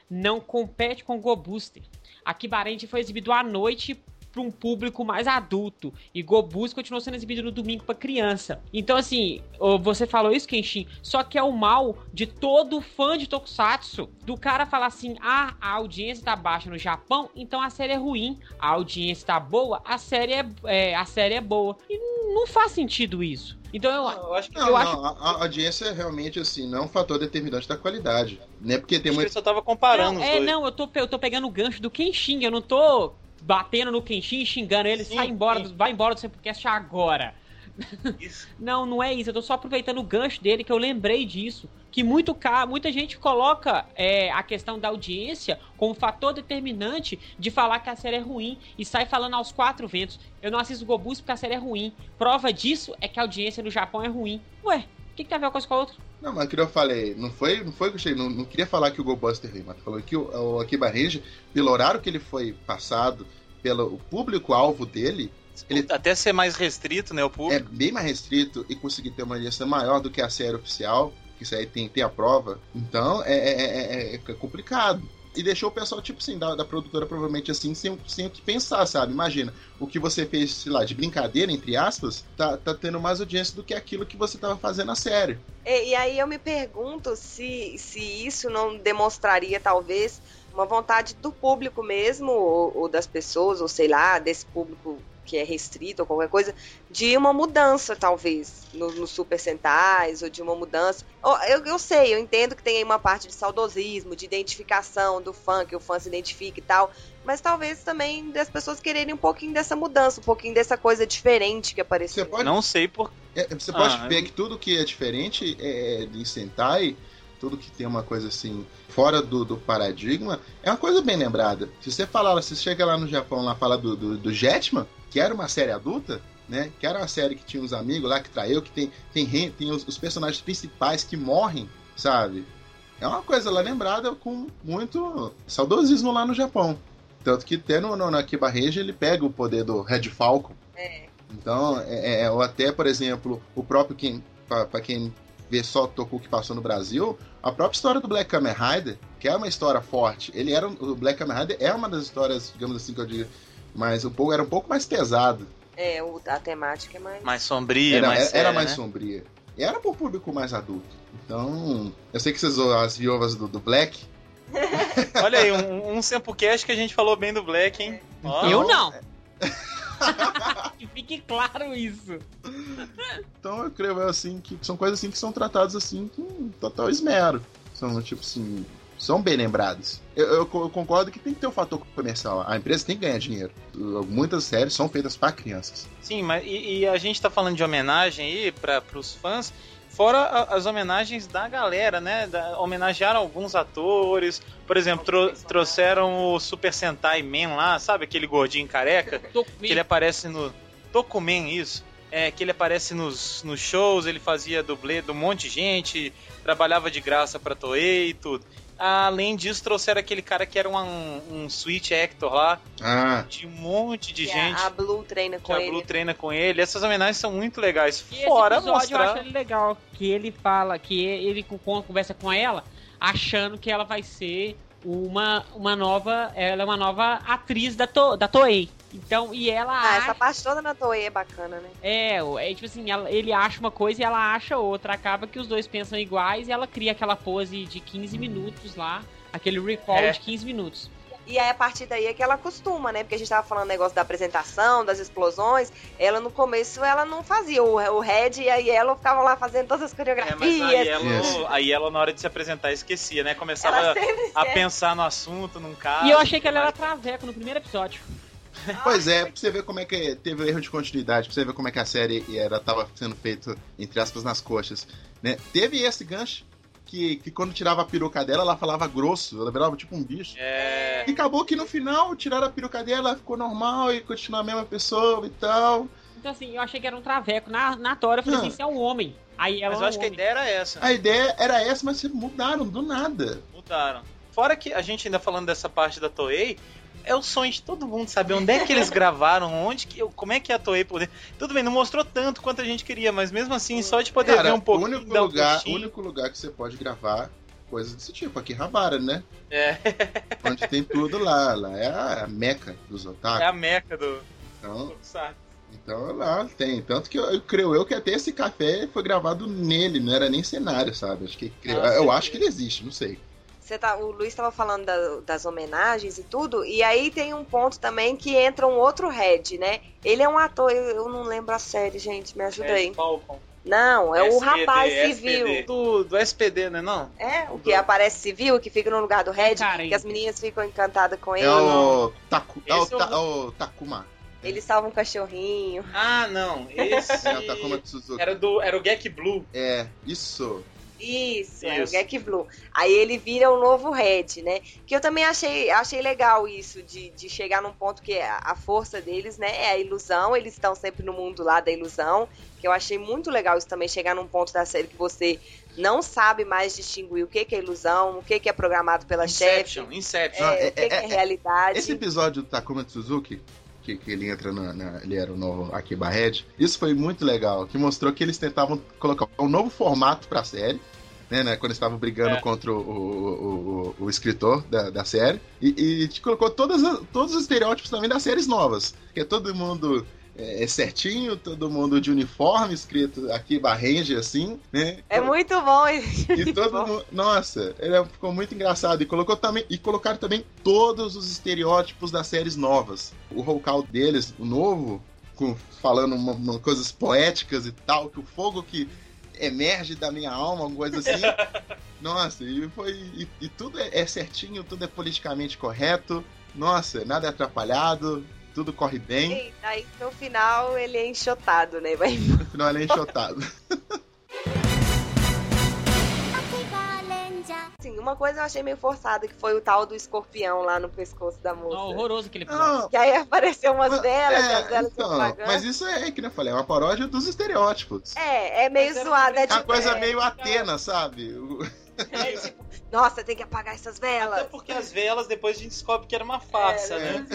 não compete com o Go Booster. A Kibarendia foi exibido à noite para um público mais adulto. E Go Booster continuou sendo exibido no domingo para criança. Então, assim, você falou isso, Kenshin, só que é o mal de todo fã de Tokusatsu. Do cara falar assim: ah, a audiência tá baixa no Japão, então a série é ruim. A audiência tá boa, a série é, é, a série é boa. E não faz sentido isso. Então eu, Eu acho que, Não, Eu não, acho- a, a audiência realmente, assim, não é um fator determinante da qualidade. Né? Porque tem acho que muito. eu só tava comparando não, os é, dois. não, eu tô, eu tô pegando o gancho do Kenshin, eu não tô batendo no Kenshin, xingando ele, Sim, sai embora, do- vai embora do Simplecast agora. Não, não é isso. Eu tô só aproveitando o gancho dele, que eu lembrei disso. Que muito muita gente coloca é, a questão da audiência como fator determinante de falar que a série é ruim e sai falando aos quatro ventos. Eu não assisto Gobus porque a série é ruim. Prova disso é que a audiência no Japão é ruim. Ué, que, que tem a ver uma coisa com a outra? Não, mas que eu falei, não foi, não foi que eu cheguei, não, não queria falar que o Go Buster veio, mas falou que o, o Akiba Ranger, pelo horário que ele foi passado, pelo público-alvo dele, Ele- Até ser mais restrito, né, o é público. bem mais restrito e conseguir ter uma audiência maior do que a série oficial, que isso aí tem, tem a prova. Então é, é, é- é- é complicado. E deixou o pessoal, tipo assim, da, da produtora provavelmente assim, sem, sem o que pensar, sabe? Imagina, o que você fez, sei lá, de brincadeira, entre aspas, tá, tá tendo mais audiência do que aquilo que você tava fazendo a série. E, e aí eu me pergunto se, se isso não demonstraria, talvez, uma vontade do público mesmo, ou, ou das pessoas, ou sei lá, desse público que é restrito ou qualquer coisa, de uma mudança, talvez, no, no Super Sentais, ou de uma mudança. Eu, eu sei, eu entendo que tem aí uma parte de saudosismo, de identificação do fã, que o fã se identifica e tal, mas talvez também das pessoas quererem um pouquinho dessa mudança, um pouquinho dessa coisa diferente que apareceu. Você pode, Não sei por. é, você pode Ah, ver eu- que tudo que é diferente é, de Sentai, tudo que tem uma coisa assim, fora do, do paradigma, é uma coisa bem lembrada. Se você falar, se você chega lá no Japão lá fala do, do, do Jetman, que era uma série adulta, né? Que era uma série que tinha uns amigos lá que traiu, que tem, tem, tem os, os personagens principais que morrem, sabe? É uma coisa lá lembrada com muito saudosismo lá no Japão. Tanto que até no, no, na Akiba Range ele pega o poder do Red Falcon. É. Então, é, é- ou até, por exemplo, o próprio quem, para quem vê só o Toku que passou no Brasil, a própria história do Black Kamen Rider, que é uma história forte. Ele era um- o Black Kamen Rider é uma das histórias, digamos assim, que eu digo, mas um pouco era um pouco mais pesado. É, o- a temática é mais. Mais sombria, Era, mais era- séria, era mais né? sombria. E era para o público mais adulto. Então, eu sei que vocês as viúvas do, do Black. Olha aí, um, um Sempocast que a gente falou bem do Black, hein? Eu não. que fique claro isso. Então eu creio assim que são coisas assim que são tratadas assim com total esmero. São tipo assim, são bem lembradas. Eu, eu eu concordo que tem que ter o fator comercial. A empresa tem que ganhar dinheiro. Muitas séries são feitas para crianças. Sim, mas e, e a gente tá falando de homenagem aí para os fãs, fora a- as homenagens da galera, né? Da, homenagearam alguns atores. Por exemplo, tro- trouxeram o Super Sentai Man lá, sabe? Aquele gordinho careca. Que ele aparece no Tokumen, isso. É, que ele aparece nos, nos shows, ele fazia dublê de um monte de gente, trabalhava de graça pra Toei e tudo. Além disso, trouxeram aquele cara que era um, um Switch Actor lá, Ah, de um monte de que gente. a, a Blue treina que com a ele. Blue treina com ele. Essas homenagens são muito legais. E esse Fora episódio eu mostrar. acho ele legal, que ele fala, que ele conversa com ela, achando que ela vai ser uma, uma nova, ela é uma nova atriz da, to, da Toei. Então, e ela Ah, acha, essa parte toda na Toei é bacana, né? é, é tipo assim, ela- ele acha uma coisa e ela acha outra, acaba que os dois pensam iguais e ela cria aquela pose de 15 minutos lá, aquele recall É. de 15 minutos. E aí, a partir daí é que ela acostuma, né? Porque a gente tava falando negócio da apresentação, das explosões. Ela, no começo, ela não fazia. O, o Red e a Yellow ficavam lá fazendo todas as É, coreografias. mas a Yellow, a Yellow, na hora de se apresentar, esquecia, né? Começava a esquece. pensar no assunto, num caso. e eu achei que ela era traveco no primeiro episódio. pois é, pra você ver como é que teve erro de continuidade, pra você ver como é que a série era, tava sendo feita, entre aspas, nas coxas. Né? Teve esse gancho que, que quando tirava a peruca dela, ela falava grosso, ela virava tipo um bicho. É. E acabou que no final tiraram a peruca dela, ficou normal e continua a mesma pessoa e tal. Então assim, eu achei que era um traveco. Na, na Tora eu falei Ah. assim, você é um homem. Aí ela Mas é eu um acho que a homem. ideia era essa. A ideia era essa, mas mudaram do nada. Mudaram. Fora que a gente ainda falando dessa parte da Toei, é o sonho de todo mundo saber onde é que eles gravaram, onde que, como é que é a Toei poder. Tudo bem, não mostrou tanto quanto a gente queria, mas mesmo assim, só de poder ver Cara, um o pouquinho único um lugar, o único lugar que você pode gravar coisas desse tipo, aqui Rabara, né? É, Onde tem tudo lá, lá é a meca dos é otakus. a meca do Então, então lá tem. Tanto que eu, eu creio eu que até esse café foi gravado nele, não era nem cenário, sabe? Acho que, Ah, eu certeza. acho que ele existe, não sei. Você tá, o Luiz estava falando da- das homenagens e tudo, e aí tem um ponto também que entra um outro Red, né? Ele é um ator, eu, eu não lembro a série, gente, me ajuda aí. É, Falcon. Não, é o SPD, rapaz SPD. civil. Do, do SPD, né? Não? É, o que aparece civil, que fica no lugar do Red, que as meninas ficam encantadas com ele. É o, Taku, é o, Esse é o- Ta- o Takuma. Ele salva um cachorrinho. Ah, não. Esse. É o Takuma Tsuzuki. Era, do, era o Gek Blue. É, isso. Isso, é o Isso. Gek Blue. Aí ele vira o novo Red, né? Que eu também achei, achei legal isso, de, de chegar num ponto que a, força deles, né, é a ilusão. Eles estão sempre no mundo lá da ilusão. Que eu achei muito legal isso também, chegar num ponto da série que você não sabe mais distinguir o que, que é ilusão, o que, que é programado pela chefe, Inception, Inception. Não, é, é- o que, que é, é- é- realidade. Esse episódio do Takuma Tsuzuki, que, que ele entra na, na- Ele era o novo Akiba Red, isso foi muito legal, que mostrou que eles tentavam colocar um novo formato pra série. Né, né, quando eles estavam brigando É. contra o, o, o- o escritor da, da série. E, e te colocou todas as- todos os estereótipos também das séries novas. Que é todo mundo é, é certinho, todo mundo de uniforme, escrito aqui Barrange, assim, né? É muito bom esse E todo mundo. Nossa, ele ficou muito engraçado. E colocou também. E colocaram também todos os estereótipos das séries novas. O rocal deles, o novo, com, falando uma- uma coisas poéticas e tal, que o fogo que emerge da minha alma, alguma coisa assim. Nossa, e foi. E, e tudo é, é certinho, tudo é politicamente correto. Nossa, nada é atrapalhado, tudo corre bem. E daí no final ele é enxotado, né? Vai No final ele é enxotado. Assim, uma coisa eu achei meio forçada, que foi o tal do escorpião lá no pescoço da moça. Não, horroroso aquele episódio. Não, Que aí apareceu umas Mas- velas, é, as velas então, mas isso é, que nem eu falei, é uma paródia dos estereótipos. É, é meio Mas era zoado. É, É uma tipo, coisa é, meio Atena, sabe? O- é tipo, nossa, tem que apagar essas velas. Até porque as velas depois a gente descobre que era uma farsa, É, né?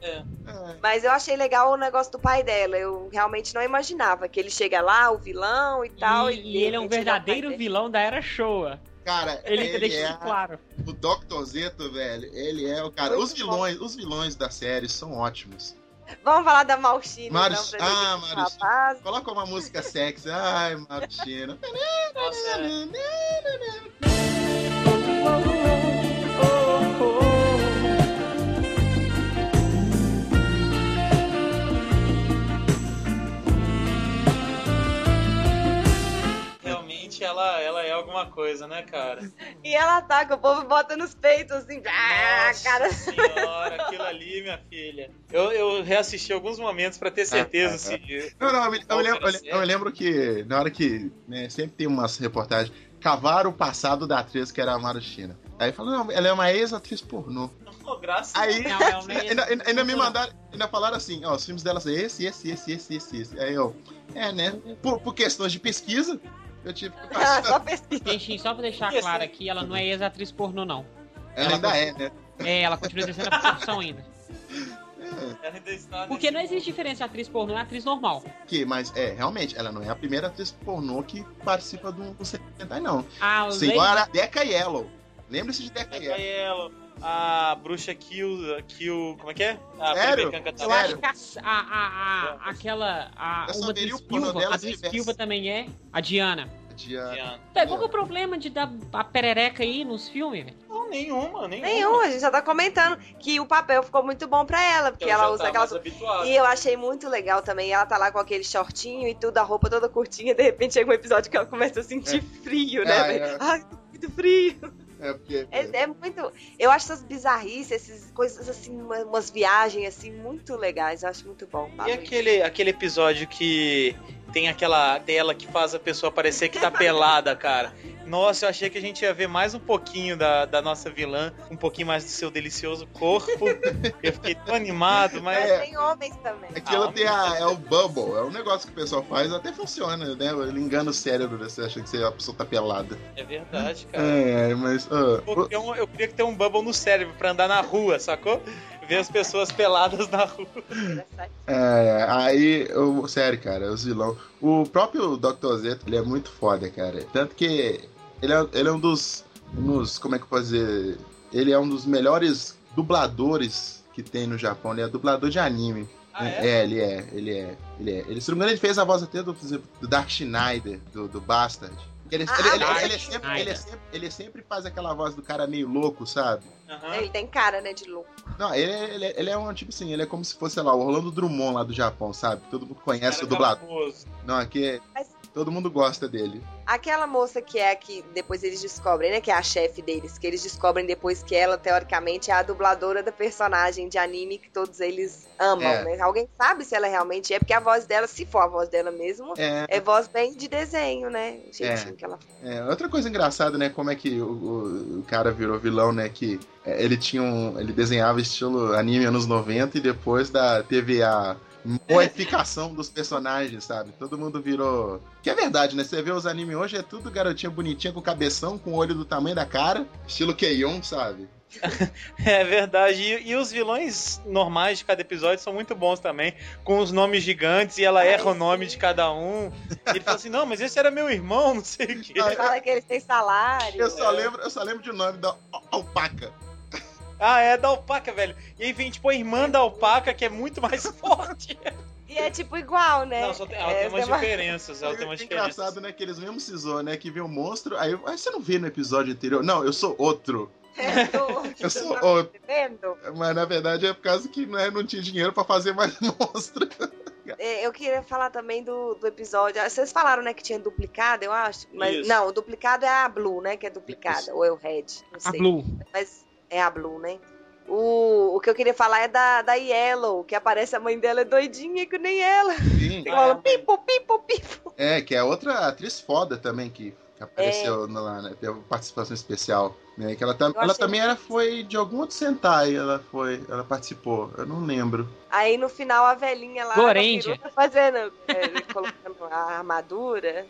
É. é. Mas eu achei legal o negócio do pai dela. Eu realmente não imaginava que ele chega lá, o vilão e tal. E, e ele é um verdadeiro vilão. da Era Showa. Cara, Ele, ele, é isso claro. o Dr. Zeto, velho. Ele é o cara. Muito Os vilões, os vilões da série são ótimos. Vamos falar da Malchina, Marius- então, ah, Marius-. Coloca uma música sexy. Ai, Martina. Nossa, ela, ela é alguma coisa, né, cara? E ela ataca, o povo bota nos peitos, assim, ah, Nossa cara. senhora, aquilo ali, minha filha. Eu, eu reassisti alguns momentos pra ter certeza se. Não, não, eu, me- eu lembro, eu, lembro que na hora que né, sempre tem umas reportagens, cavaram o passado da atriz que era a Maruchina. Aí falaram, não, ela é uma ex-atriz pornô. Oh, graças Aí Não, não, é ainda, ainda- ainda me mandaram, ainda falaram assim, ó, os filmes dela são esse, esse, esse, esse, esse, esse. Aí eu, é, né? Por, por questões de pesquisa, eu tive que Ah, passar. só pesquisa. Gente, só pra deixar claro aqui, ela não é ex-atriz pornô, não. Ela ainda é, né? É, ela continua exercendo a profissão ainda. Ela ainda está Porque não existe diferença entre atriz pornô e atriz normal. Que, mas é, realmente, ela não é a primeira atriz pornô que participa do, do Sentai, não. A lei... Senhora Deca Yellow. Lembre-se de Deca mundo. Yellow. Ela, a bruxa Kill, Kill. Como é que é? A Sério? Perebecanca Eu tá- acho que a, a, a- a- aquela. A, uma a. Silva também é. A Diana. Diana. Diana. Tá, qual que é o problema de dar a perereca aí nos filmes, velho? Não, nenhuma, nenhuma. Nenhum, a gente já tá comentando que o papel ficou muito bom pra ela, porque ela já usa tá aquelas. habituada. E eu achei muito legal também. Ela tá lá com aquele shortinho e tudo, a roupa toda curtinha. De repente chega um episódio que ela começa a sentir frio, né? Ah, velho? é. Ai, tô muito frio. É, porque. É, é muito. Eu acho essas bizarrices, essas coisas assim, uma- umas viagens assim, muito legais. Eu acho muito bom. E aquele, aquele episódio que tem aquela tela que faz a pessoa parecer que tá pelada, cara? Nossa, eu achei que a gente ia ver mais um pouquinho da, da nossa vilã, um pouquinho mais do seu delicioso corpo. Eu fiquei tão animado, mas. Mas É. tem homens também. Aquilo Ah, tem a, é o bubble, é um negócio que o pessoal faz, até funciona, né? Ele engana o cérebro, você acha que a pessoa tá pelada. É verdade, cara. É, mas. ah, Pô, eu, eu queria ter um bubble no cérebro pra andar na rua, sacou? Ver as pessoas peladas na rua. É, aí, eu, sério, cara, os vilão. O próprio Dr. Zeto, ele é muito foda, cara. Tanto que ele é, ele é um dos, dos. Como é que eu posso dizer? Ele é um dos melhores dubladores que tem no Japão. Ele é dublador de anime. Ah, é? ele é, ele é, ele é. Ele, se não me engano, ele fez a voz até do, do Dark Schneider, do, do Bastard. Ele, Ah, ele, ele- é sempre, é sempre, ele sempre faz aquela voz do cara meio louco, sabe? Aham. Ele tem cara, né, de louco. Não, ele, é- ele, é- ele é um tipo assim, ele é como se fosse, sei lá, o Orlando Drummond lá do Japão, sabe? Todo mundo conhece Cara o dublador. famoso. Não, aqui é- Mas- todo mundo gosta dele. Aquela moça que é a que depois eles descobrem, né? Que é a chefe deles, que eles descobrem depois que ela, teoricamente, é a dubladora da personagem de anime que todos eles amam, É. né? Alguém sabe se ela realmente é, porque a voz dela, se for a voz dela mesmo, É, é voz bem de desenho, né? O jeitinho que ela é, outra coisa engraçada, né? Como é que o, o- o cara virou vilão, né? Que é, ele tinha um. Ele desenhava estilo anime anos 90 e depois da, teve a modificação dos personagens, sabe? Todo mundo virou. Que é verdade, né? Você vê os animes hoje, é tudo garotinha bonitinha com cabeção, com o olho do tamanho da cara, estilo Keion, sabe? É verdade. E, e os vilões normais de cada episódio são muito bons também, com os nomes gigantes, e ela Ai, erra o nome sim. de cada um. E ele fala assim: não, mas esse era meu irmão, não sei o quê. Fala que eles têm salário. Eu só lembro, eu só lembro de nome da al- alpaca. Ah, é da alpaca, velho. E aí vem, tipo, a irmã da alpaca, que é muito mais forte. E é tipo igual, né? Não, só tem, ela É, tem umas tem uma- diferenças. Ela tem É umas diferenças. engraçado, né? Que eles mesmo cisou, né? Que vê o monstro, aí, aí você não vê no episódio anterior. Não, eu sou outro. É, Eu sou- tá ô, percebendo? Mas na verdade é por causa que né, não tinha dinheiro pra fazer mais monstro. É, Eu queria falar também do, do episódio. ah, Vocês falaram, né, que tinha duplicado, eu acho. Mas Isso. não, o duplicado é a Blue, né? Que é duplicada. Isso. Ou é o Red. Não A sei. Blue. Mas é a Blue, né? O, o que eu queria falar é da, da Yellow, que aparece a mãe dela é doidinha que nem ela. Sim. Fica falando pipo, pipo, pipo. É, que é outra atriz foda também que que apareceu no- lá, né? Teve uma participação especial. Né? Que ela, tam- ela também era, foi de algum outro Sentai, ela foi, ela participou. Eu não lembro. Aí no final a velhinha lá fazendo, é, colocando a armadura.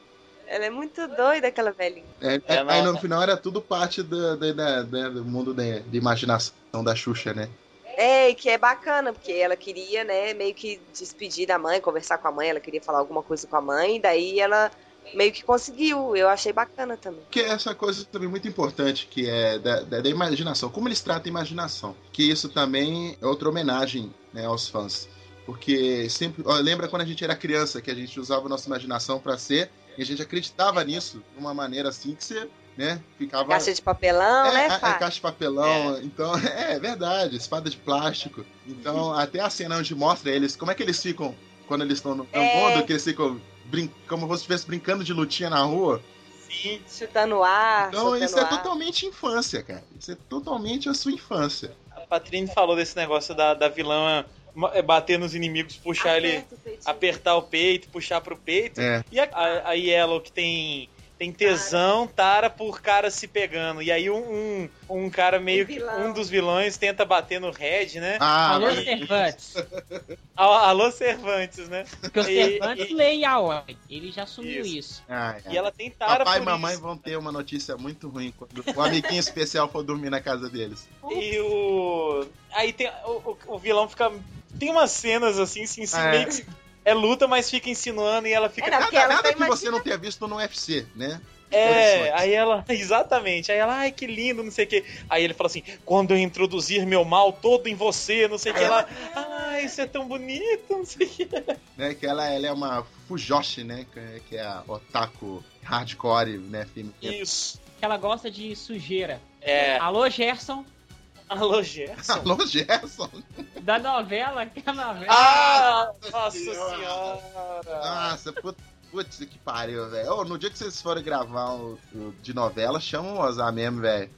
Ela é muito doida, aquela velhinha. É, É, é, aí no final era tudo parte do, do, da- da- do mundo de, de imaginação da Xuxa, né? É, e que é bacana, porque ela queria, né, meio que despedir da mãe, conversar com a mãe, ela queria falar alguma coisa com a mãe, e daí ela meio que conseguiu. Eu achei bacana também. Que é essa coisa também muito importante, que é da, da, da imaginação. Como eles tratam a imaginação. Que isso também é outra homenagem né, aos fãs. Porque sempre. ó, lembra quando a gente era criança, que a gente usava a nossa imaginação pra ser, e a gente acreditava nisso de uma maneira assim que você, né, ficava. Caixa de papelão, é, né, a- é, Fábio? caixa de papelão, então, é, verdade, espada de plástico. Então, até a cena onde mostra eles, como é que eles ficam quando eles estão no, É. que eles ficam brin como se estivesse brincando de lutinha na rua. Sim. Chutando ar, Então, isso é ar. totalmente infância, cara. Isso é totalmente a sua infância. A Patrine falou desse negócio da, da vilã é, bater nos inimigos, puxar ele, Aperta o peitinho. apertar o peito, puxar pro peito. É. E a, a, a Yellow que tem, tem tesão, tara por cara se pegando. E aí um, um, um cara meio Um que. Um dos vilões tenta bater no Red, né? Ah, Alô, mas- Cervantes. Alô, Cervantes, né? Porque o Cervantes e- lê a ordem. Ele já assumiu Isso. isso. Ah, é. E ela tem tara Papai e mamãe isso. vão ter uma notícia muito ruim quando o amiguinho especial for dormir na casa deles. E o. Aí tem. O, o- o vilão fica. Tem umas cenas assim, assim, assim, É. meio que. É luta, mas fica insinuando e ela fica. É, não, Nada, ela nada tá que você não tenha visto no UFC, né? É, aí ela. Exatamente. Aí ela, ai, que lindo, não sei o quê. Aí ele fala assim: quando eu introduzir meu mal todo em você, não sei o que. Ela, ai, isso é tão bonito, não sei o que. né? Que ela, ela é uma Fujoshi, né? que- Que é a otaku hardcore, né? Feminina. Isso. Que ela gosta de sujeira. É. Alô, Gerson. Alô, Gerson. Alô, Gerson! Da novela, que é a novela. Ah, nossa Senhora. senhora. Nossa, put- putz, que pariu, velho. Ô, no dia que vocês forem gravar o, o de novela, chama o Ozar mesmo, velho.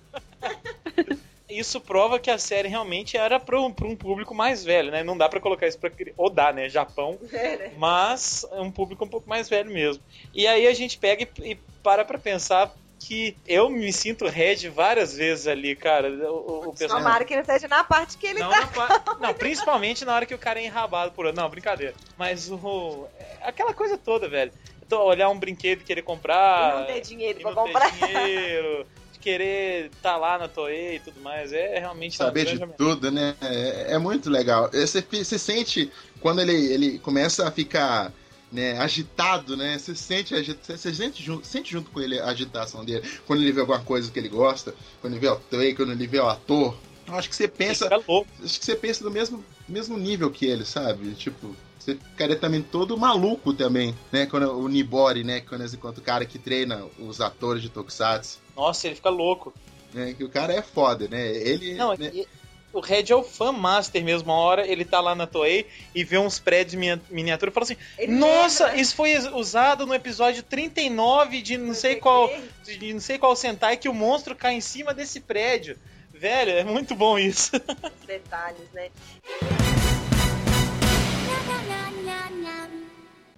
Isso prova que a série realmente era para um, pra um público mais velho, né? Não dá pra colocar isso pra. Ou dá, né? Japão. É, né? Mas é um público um pouco mais velho mesmo. E aí a gente pega e, e para pra pensar que eu me sinto Red várias vezes ali, cara. O, o, personagem. Tomara que não seja na parte que ele Não, tá. pa- não, principalmente na hora que o cara é enrabado por. Não, brincadeira. Mas o. é Aquela coisa toda, velho. Então, olhar um brinquedo e querer comprar. e não ter dinheiro e pra não ter comprar. dinheiro, de querer estar lá na Toei e tudo mais. É realmente Saber de tudo, né? É, é muito legal. Você se sente quando ele, ele começa a ficar né, agitado, né? Você sente, você sente junto, sente junto com ele a agitação dele. Quando ele vê alguma coisa que ele gosta, quando ele vê o quando ele vê o ator. Eu acho que você pensa, louco. acho que você pensa do mesmo, mesmo nível que ele, sabe? Tipo, você ficaria também todo maluco também, né? Quando o Nibori, né? Quando eles encontram o cara que treina os atores de Tokusatsu, Nossa, ele fica louco. né? Que o cara é foda, né? Ele, Não, né? e- o Red é o fan master mesmo. Uma hora ele tá lá na Toei e vê uns prédios minia- miniatura e fala assim: Ele Nossa, lembra, isso foi usado no episódio 39 de não sei qual. De não sei qual Sentai que o monstro cai em cima desse prédio. Velho, é muito bom isso. Os detalhes, né?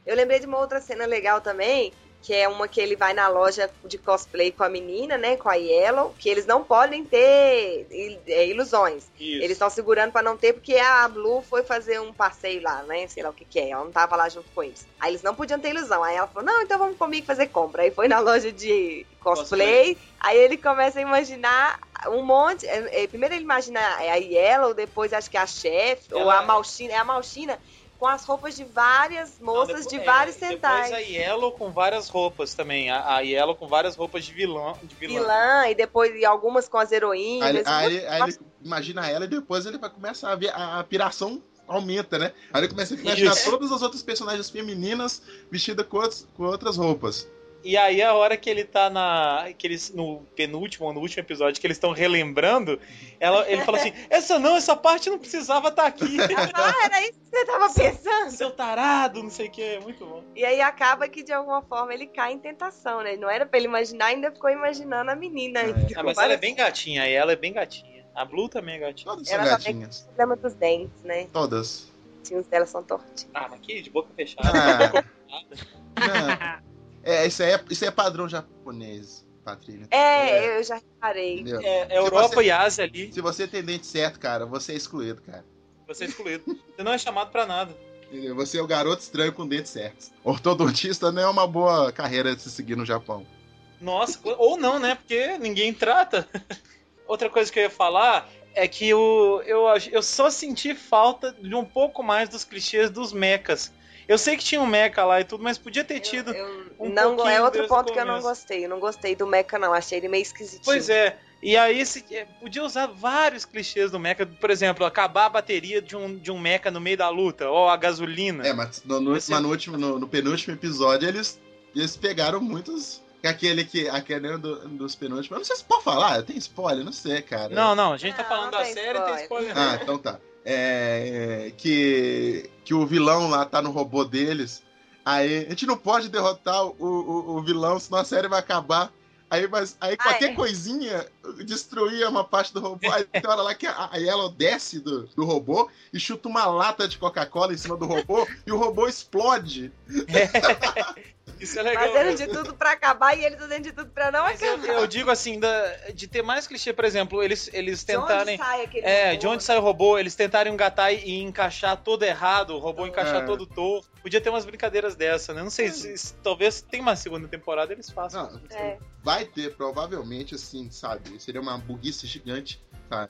Eu lembrei de uma outra cena legal também, que é uma que ele vai na loja de cosplay com a menina, né, com a Yellow, que eles não podem ter é, ilusões. Isso. Eles estão segurando pra não ter, porque a Blue foi fazer um passeio lá, né? Sei lá o que que é. Ela não tava lá junto com eles. Aí eles não podiam ter ilusão. Aí ela falou, não, então vamos comigo fazer compra. Aí foi na loja de cosplay. Aí ele começa a imaginar um monte. é, é, primeiro ele imagina a Yellow, depois acho que a chefe, ou a Malchina. É a Malchina com as roupas de várias Não, moças depois- de é, vários Depois centais. a Yellow com várias roupas também. A, a Yellow com várias roupas de vilão. De vilã. Vilã, e depois e algumas com as heroínas. Aí, aí, Muito- aí ele imagina ela e depois ele vai começar a ver a, a piração aumenta, né? Aí ele começa a imaginar Isso. todas as outras personagens femininas vestidas com, outros- com outras roupas. E aí a hora que ele tá na. que eles, no penúltimo ou no último episódio, que eles estão relembrando, ela, ele fala assim: essa não, essa parte não precisava estar aqui. Ah, era isso que você tava pensando. Seu tarado, não sei o que, muito bom. E aí acaba que de alguma forma ele cai em tentação, né? Não era pra ele imaginar, ainda ficou imaginando a menina. É. Ah, mas ela é bem gatinha, e ela é bem gatinha. A Blue também é gatinha. Todas são Ela também gatinhas. problema dos dentes, né? Todas. Os tinhos dela são tortinhos. Ah, mas aqui de boca fechada. Ah. boca fechada. Não. É, isso aí é, isso aí é padrão japonês, Patrícia. É, eu já reparei. É, é Europa você- e Ásia ali, Se você tem dente certo, cara, você é excluído, cara. você é excluído. Você não é chamado pra nada. Entendeu? Você é o garoto estranho com dentes certos. Ortodontista não é uma boa carreira de se seguir no Japão. Nossa, ou não, né? Porque ninguém trata. Outra coisa que eu ia falar é que o, eu, eu só senti falta de um pouco mais dos clichês dos mechas. Eu sei que tinha um mecha lá e tudo, mas podia ter tido. Eu- eu um não, pouquinho é outro ponto que eu não gostei. Eu não gostei do Mecha, não. Achei ele meio esquisitinho. Pois é. E aí se, é, podia usar vários clichês do mecha. Por exemplo, acabar a bateria de um, de um mecha no meio da luta, ou a gasolina. É, mas no, no- Esse- mas no último, no, no penúltimo episódio, eles, eles pegaram muitos. Aquele que. Aquele do, dos penúltimos. Eu não sei se pode falar, tem spoiler, não sei, cara. Não, não, a gente tá Não, falando não da tem série, tem spoiler. spoiler. Ah, então tá. É, é, que, que o vilão lá tá no robô deles. Aí a gente não pode derrotar o, o, o vilão, senão a série vai acabar. Aí, mas, aí Ah, qualquer é. coisinha destruía uma parte do robô. Aí tem hora lá que a, a Yellow desce do, do robô e chuta uma lata de Coca-Cola em cima do robô e o robô explode. Isso é legal. Fazendo mesmo. de tudo pra acabar e ele fazendo de tudo pra não Mas eu, acabar. eu digo assim, da- de ter mais clichê, por exemplo, eles, eles De onde tentarem. sai aquele É, robô? de onde sai o robô, eles tentarem engatar e encaixar todo errado, o robô encaixar É. todo torto. Podia ter umas brincadeiras dessa, né? Não sei se, se- talvez tem uma segunda temporada eles façam. Não, É. vai ter, provavelmente, assim, sabe? Seria uma buguice gigante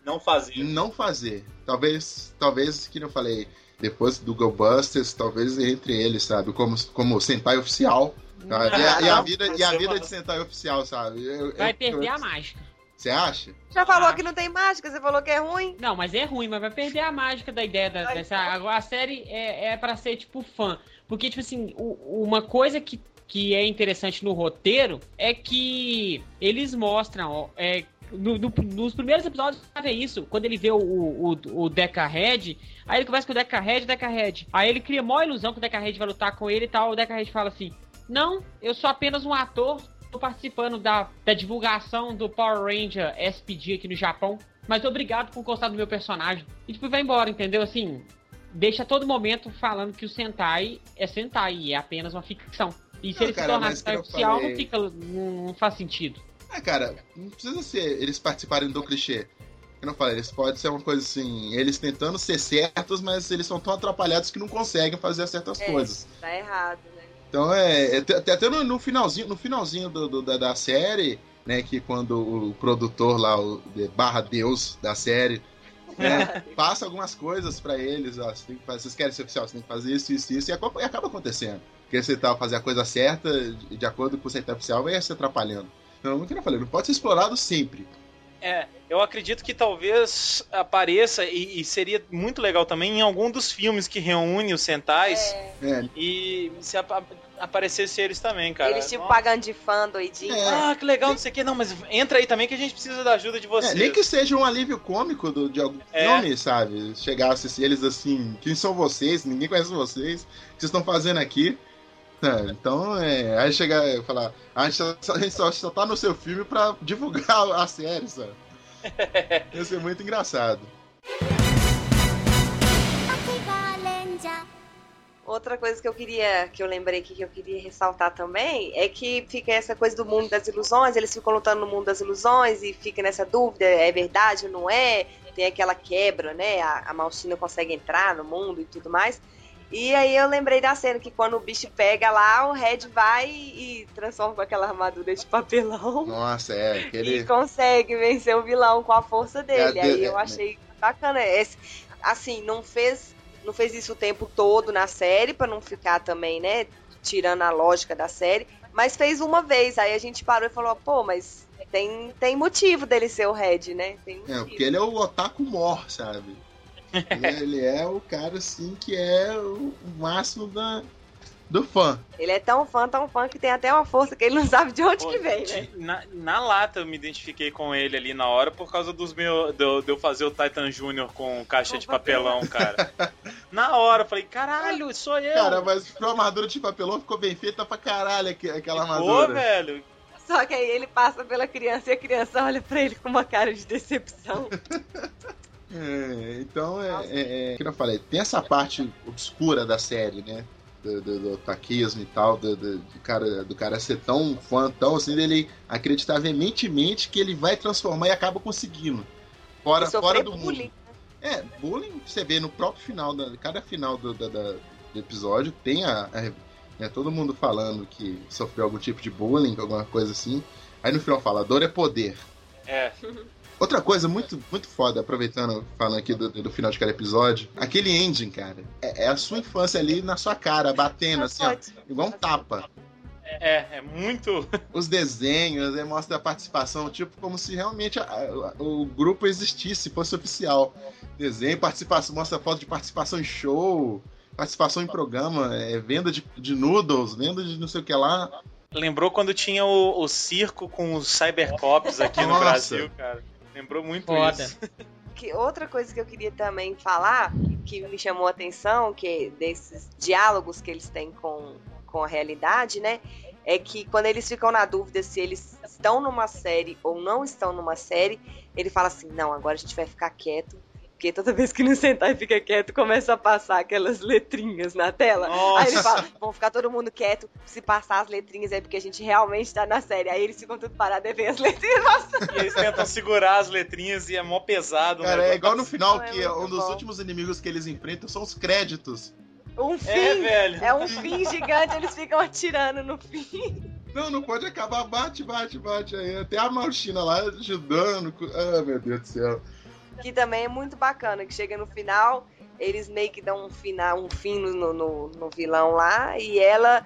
Não fazer. não fazer. Talvez, talvez, que eu falei, depois do Go Busters, talvez entre eles, sabe? Como, como Sentai oficial. Sabe? E, a, e a vida, e a vida de Sentai oficial, sabe? Eu- Vai eu- perder eu- a mágica. Você acha? Já falou Ah. que não tem mágica, você falou que é ruim. Não, mas é ruim, mas vai perder a mágica da ideia da- dessa. Agora a série é, é para ser tipo fã. Porque, tipo assim, o- uma coisa que, que é interessante no roteiro é que eles mostram. ó, é, no- no- nos primeiros episódios você vê isso, quando ele vê o, o, o Deca Red, aí ele conversa com o Deca Red, Deca Red. Aí ele cria maior ilusão que o Deca Red vai lutar com ele e tal. O Deca Red fala assim: Não, eu sou apenas um ator, tô participando da, da divulgação do Power Ranger SPD aqui no Japão. Mas obrigado por gostar do meu personagem. E tipo, vai embora, entendeu? Assim, deixa a todo momento falando que o Sentai é Sentai e é apenas uma ficção. E se Não, ele cara, se tornar Sentai oficial, falei- não fica. Não faz sentido. Ah, cara, não precisa ser eles participarem do clichê. Eu não falei, eles podem ser uma coisa assim, eles tentando ser certos, mas eles são tão atrapalhados que não conseguem fazer certas É. coisas. Tá errado, né? Então é. é até- até no, no finalzinho, no finalzinho do, do- da, da série, né? Que quando o produtor lá, o de- barra Deus da série, né, passa algumas coisas pra eles, ó, você tem que fazer, vocês querem ser oficial, você tem que fazer isso, isso, isso, e acaba, acontecendo. Porque você tá fazer a coisa certa, de, acordo com o centro oficial, vai se atrapalhando. Então, o que eu falei, não pode ser explorado sempre. É, eu acredito que talvez apareça, e, e seria muito legal também, em algum dos filmes que reúne os Sentais, É, e se apa- aparecesse eles também, cara. Eles tipo Nossa. pagando de fã, doidinho. É. Ah, que legal, não sei o que. Não, mas entra aí também que a gente precisa da ajuda de É, vocês. nem que seja um alívio cômico do, de algum É. filme, sabe? Chegasse eles assim, quem são vocês? Ninguém conhece vocês. O que vocês estão fazendo aqui? É, então, é, aí chegar e falar, a gente, só, a gente só, só tá no seu filme pra divulgar a série, sabe? Ia ser muito engraçado. Outra coisa que eu queria, que eu lembrei aqui, que eu queria ressaltar também, é que fica essa coisa do mundo das ilusões, eles ficam lutando no mundo das ilusões e fica nessa dúvida, é verdade ou não é? Tem aquela quebra, né? A, a Malchina consegue entrar no mundo e tudo mais. E aí eu lembrei da cena que quando o bicho pega lá, o Red vai e transforma com aquela armadura de papelão Nossa, é, e aquele. consegue vencer o vilão com a força dele. É, Aí eu é, achei bacana. Esse, assim, não fez, não fez isso o tempo todo na série, pra não ficar também, né, tirando a lógica da série, mas fez uma vez. Aí a gente parou e falou, pô, mas tem, tem motivo dele ser o Red, né? Tem É, porque ele é o otaku mor, sabe? Ele, é o cara, assim, que é o máximo da, do fã. Ele é tão fã, tão fã, que tem até uma força que ele não sabe de onde Pô, que vem, né? na, na lata eu me identifiquei com ele ali na hora por causa dos meus. De, eu- de eu fazer o Titan Júnior com caixa de papelão, cara. na hora, eu falei, caralho, sou eu. Cara, mas pra armadura de papelão ficou bem feita pra caralho aqu- aquela Pô, armadura. velho. Só que aí ele passa pela criança e a criança olha pra ele com uma cara de decepção. É, então, é, é, é, que eu falei, tem essa parte obscura da série, né? Do, do, do taquismo e tal, do, do, do cara, do cara ser tão fã, tão assim, dele acreditar veementemente que ele vai transformar e acaba conseguindo. Fora, fora do bullying. mundo. É, bullying, você vê no próprio final, da, cada final do, da- da- do episódio, tem a, a- né, todo mundo falando que sofreu algum tipo de bullying, alguma coisa assim. Aí no final fala, dor é poder. É. Outra coisa muito, muito foda, aproveitando, falando aqui do, do final de cada episódio, aquele ending, cara, é, é a sua infância ali na sua cara, batendo, assim, ó, igual um tapa. É, é muito. Os desenhos, mostra a participação, tipo, como se realmente a- a- o grupo existisse, fosse oficial. Desenho, participação, mostra foto de participação em show, participação em programa, é, venda de, de noodles, venda de não sei o que lá. Lembrou quando tinha o, o circo com os cybercops aqui no Nossa. Brasil, cara. Lembrou muito Foda. isso. Que outra coisa que eu queria também falar, que me chamou a atenção, que é desses diálogos que eles têm com, com a realidade, né? É que quando eles ficam na dúvida se eles estão numa série ou não estão numa série, ele fala assim: não, agora a gente vai ficar quieto. Porque toda vez que não sentar e fica quieto, começa a passar aquelas letrinhas na tela. Nossa. Aí ele fala, vamos ficar todo mundo quieto, se passar as letrinhas é porque a gente realmente tá na série. Aí eles ficam tudo parados e vem as letrinhas. E eles tentam segurar as letrinhas e é mó pesado. Cara, é negócio. igual no final, Não, é que muito um dos bom. últimos inimigos que eles enfrentam são os créditos. um fim. É, velho. É um fim gigante, eles ficam atirando no fim. Não, não pode acabar, bate, bate, bate aí. Até a Malchina lá ajudando. Ah, meu Deus do céu. Que também é muito bacana, que chega no final, eles meio que dão um, final, um fim no, no, no vilão lá, e ela.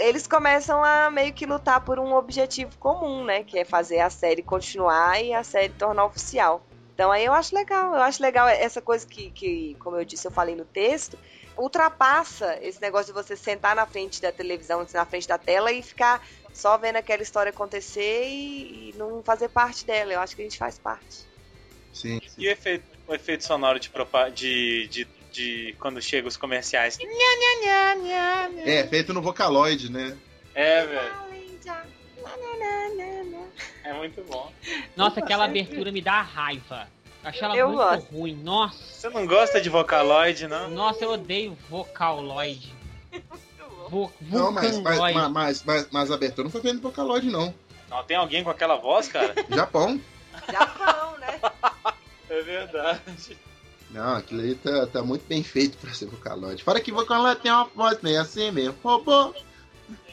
Eles começam a meio que lutar por um objetivo comum, né? Que é fazer a série continuar e a série tornar oficial. Então aí eu acho legal, eu acho legal essa coisa que, que, como eu disse, eu falei no texto, ultrapassa esse negócio de você sentar na frente da televisão, na frente da tela e ficar só vendo aquela história acontecer e, e não fazer parte dela. Eu acho que a gente faz parte. Sim. E o efeito, o efeito sonoro de, de, de, de quando chegam os comerciais. É, feito no Vocaloid, né? É, velho. É muito bom. Nossa, aquela abertura me dá raiva. Achei ela Eu muito gosto. ruim. Nossa, Você não gosta de Vocaloid, não? nossa, eu odeio Vocaloid. Vo Não, mas, mas, Vulcanoid. mas, mas, mas, mas a abertura não foi feita no Vocaloid, não. Não, tem alguém com aquela voz, cara? Japão. Japão, né? É verdade. Não, aquilo aí tá, tá muito bem feito pra ser Vocaloid. Fora que Vocaloid tem uma voz meio assim mesmo. Robô.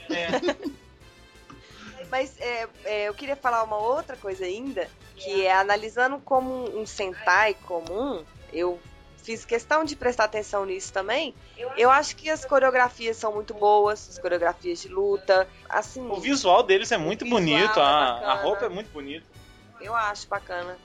É. Mas é, é, eu queria falar uma outra coisa ainda, que é analisando como um Sentai comum, eu fiz questão de prestar atenção nisso também. Eu acho que as coreografias são muito boas, as coreografias de luta, assim, O visual deles é muito bonito, é a, a roupa é muito bonita. Eu acho bacana.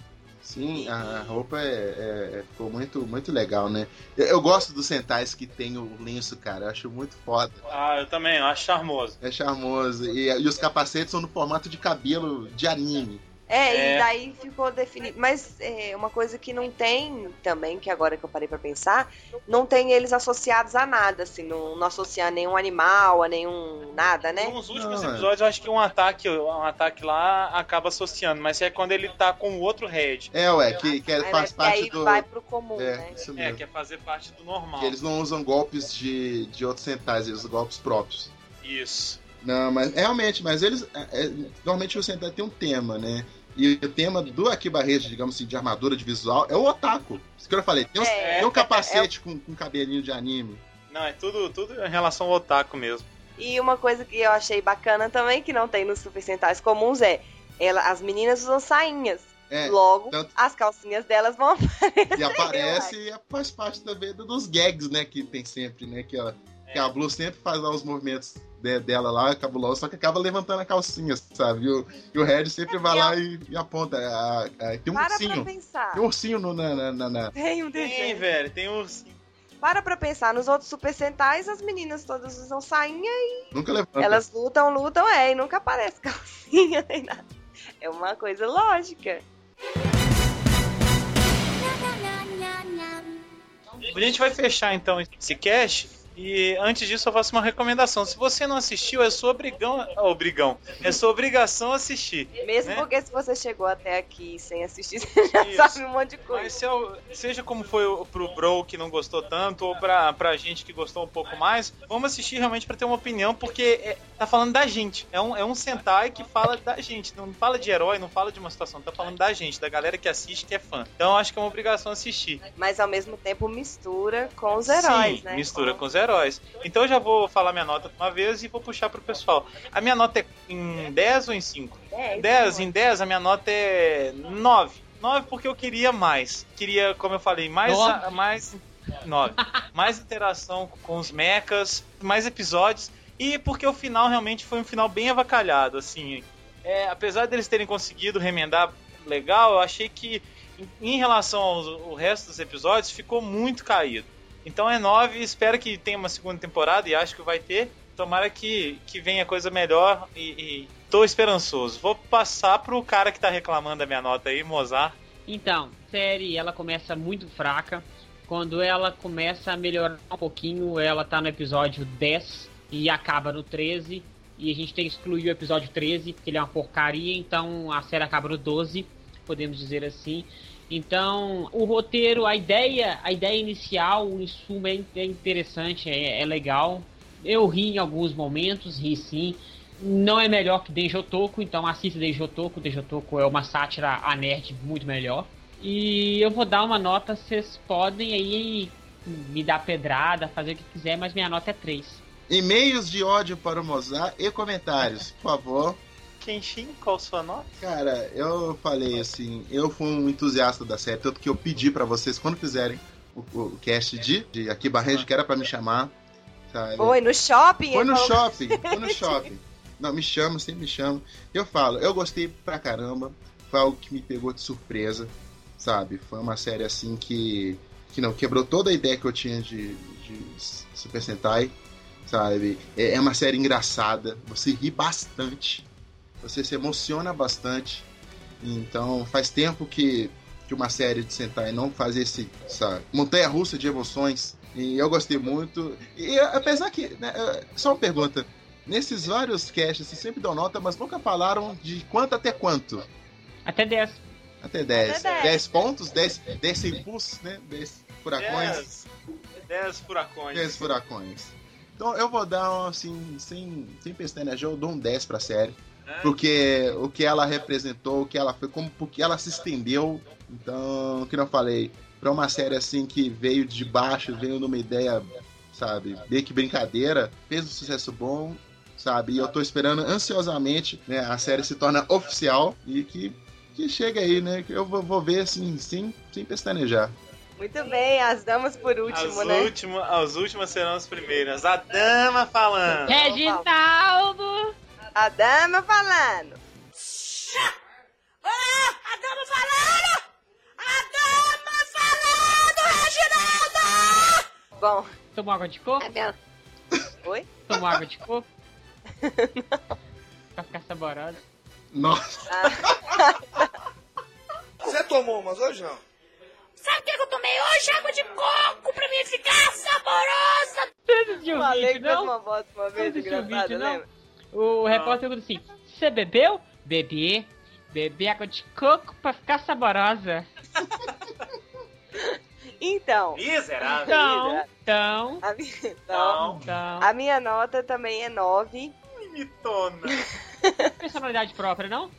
Sim, a roupa é, é- é- ficou muito, muito legal, né? Eu, eu gosto dos Sentais que tem o lenço, cara. Eu acho muito foda. Ah, eu também, eu acho charmoso. É charmoso. E, e os capacetes são no formato de cabelo de anime. É, É. e daí ficou definido. Mas é, uma coisa que não tem também, que agora que eu parei pra pensar, não tem eles associados a nada, assim, não, não associa a nenhum animal, a nenhum nada, né? Nos últimos Não, é. episódios, eu acho que um ataque, um ataque lá acaba associando, mas é quando ele tá com o outro head. É, ué, que, que faz parte aí do. vai pro comum, É, né? isso É, mesmo. quer fazer parte do normal. Que eles não usam golpes de, de outros Sentais, eles usam golpes próprios. Isso. Não, mas realmente, mas eles. é, é, normalmente o Sentai tem um tema, né? E o tema do Akiba Rede, digamos assim, de armadura de visual, é o otaku. Isso que eu falei. Tem, uns- É, tem um capacete com, com cabelinho de anime. Não, é tudo, tudo em relação ao otaku mesmo. E uma coisa que eu achei bacana também, que não tem nos Super Sentais comuns, é ela, as meninas usam sainhas. É, Logo, tanto- as calcinhas delas vão e aparece e faz parte também do- dos gags, né? Que tem sempre, né? Que, ela, que a Blue sempre faz lá os movimentos de- dela lá, cabuloso, só que acaba levantando a calcinha, sabe? E o, e o Red sempre vai lá e, e aponta. a- a- tem um Para pra ursinho. pensar. Tem um ursinho no, na, na, na- na- Tem um Tem, desenho. velho, tem os. Para pra pensar, nos outros Super Sentais, as meninas todas usam sainha e Nunca levanta. elas lutam, lutam, é, e nunca aparece calcinha nem nada. É uma coisa lógica. A gente vai fechar então esse cast. E antes disso, eu faço uma recomendação. Se você não assistiu, é sua obrigão. ah, Obrigão. É sua obrigação assistir. Mesmo né? porque se você chegou até aqui sem assistir, você já Isso. sabe um monte de coisa. Mas se o- seja como foi pro Bro que não gostou tanto, ou pra, pra gente que gostou um pouco mais, vamos assistir realmente pra ter uma opinião, porque é- tá falando da gente. É um, é um Sentai que fala da gente. Não fala de herói, não fala de uma situação, tá falando da gente, da galera que assiste, que é fã. Então eu acho que é uma obrigação assistir. Mas ao mesmo tempo mistura com os heróis, Sim, né? mistura com os heróis. Então eu já vou falar minha nota de uma vez e vou puxar pro pessoal. A minha nota é em 10 ou em 5? É, 10, em 10 a minha nota é 9. 9 porque eu queria mais. Queria, como eu falei, mais. A- mais 9. mais interação com os mechas, mais episódios. E porque o final realmente foi um final bem avacalhado, assim. É, apesar deles terem conseguido remendar legal, eu achei que em, relação ao resto dos episódios ficou muito caído. Então é 9, espero que tenha uma segunda temporada e acho que vai ter. Tomara que, que venha coisa melhor e, e tô esperançoso. Vou passar pro cara que tá reclamando da minha nota aí, Mozart. Então, série ela começa muito fraca. Quando ela começa a melhorar um pouquinho, ela tá no episódio 10 e acaba no 13. E a gente tem que excluir o episódio 13, porque ele é uma porcaria, então a série acaba no 12, podemos dizer assim. Então, o roteiro, a ideia, a ideia inicial, o insumo é é interessante, é, é legal. Eu ri em alguns momentos, ri sim. Não é melhor que Denjotoku, então assista Denjotoku. Denjotoku é uma sátira a nerd muito melhor. E eu vou dar uma nota, vocês podem aí me dar pedrada, fazer o que quiser, mas minha nota é 3. E-mails de ódio para o Mozart e comentários, por favor. Kenshin, qual sua nota? Cara, eu falei assim, eu fui um entusiasta da série, tanto que eu pedi pra vocês, quando fizerem o, o cast de, de Aqui Barrejo, que era pra me chamar. Sabe? Foi no shopping? Foi no falou- shopping, foi no shopping. Não, me chama, sempre me chama. Eu falo, eu gostei pra caramba. Foi algo que me pegou de surpresa, sabe? Foi uma série assim que. que não, quebrou toda a ideia que eu tinha de, de Super Sentai, sabe? É, é uma série engraçada, você ri bastante, você se emociona bastante. Então faz tempo que, que uma série de Sentai não faz esse, essa montanha russa de emoções. E eu gostei muito. E apesar que. né, é, só uma pergunta. Nesses vários casts, vocês sempre dão nota, mas nunca falaram de quanto até quanto. Até 10. Até 10. Até 10. 10 pontos, 10, 10 impulsos, né? 10 furacões. 10, 10 furacões. 10 furacões. Então eu vou dar, um, assim, sem, sem pestanejar, eu dou um 10 pra série. É. Porque o que ela representou, o que ela foi, como porque ela se estendeu. Então, o que eu falei, pra uma série assim que veio de baixo, veio numa ideia, sabe, meio que brincadeira, fez um sucesso bom, sabe? E eu tô esperando ansiosamente, né, a série se torna oficial e que, que chega aí, né? Que eu vou, vou ver assim, sem, sem pestanejar. Muito bem, as damas por último, as, né? última, as últimas serão as primeiras. A dama falando. Reginaldo! A dama falando. A dama falando! A dama falando, Reginaldo! Bom, Tomou água de coco? a minha... Oi? Tomou água de coco? pra ficar saborosa. Nossa, Você tomou umas hoje não? Sabe o que eu tomei hoje? Água de coco pra mim ficar saborosa! Você assistiu o Falei vídeo, não? uma voz uma vez assistiu o vídeo, não? lembra? O repórter pergunta assim: Você bebeu? Bebi. Bebi água de coco pra ficar saborosa. Então, Miserável. Então, então, a minha, então, Não. então. a minha nota também é 9. Mitona. Personalidade própria, não?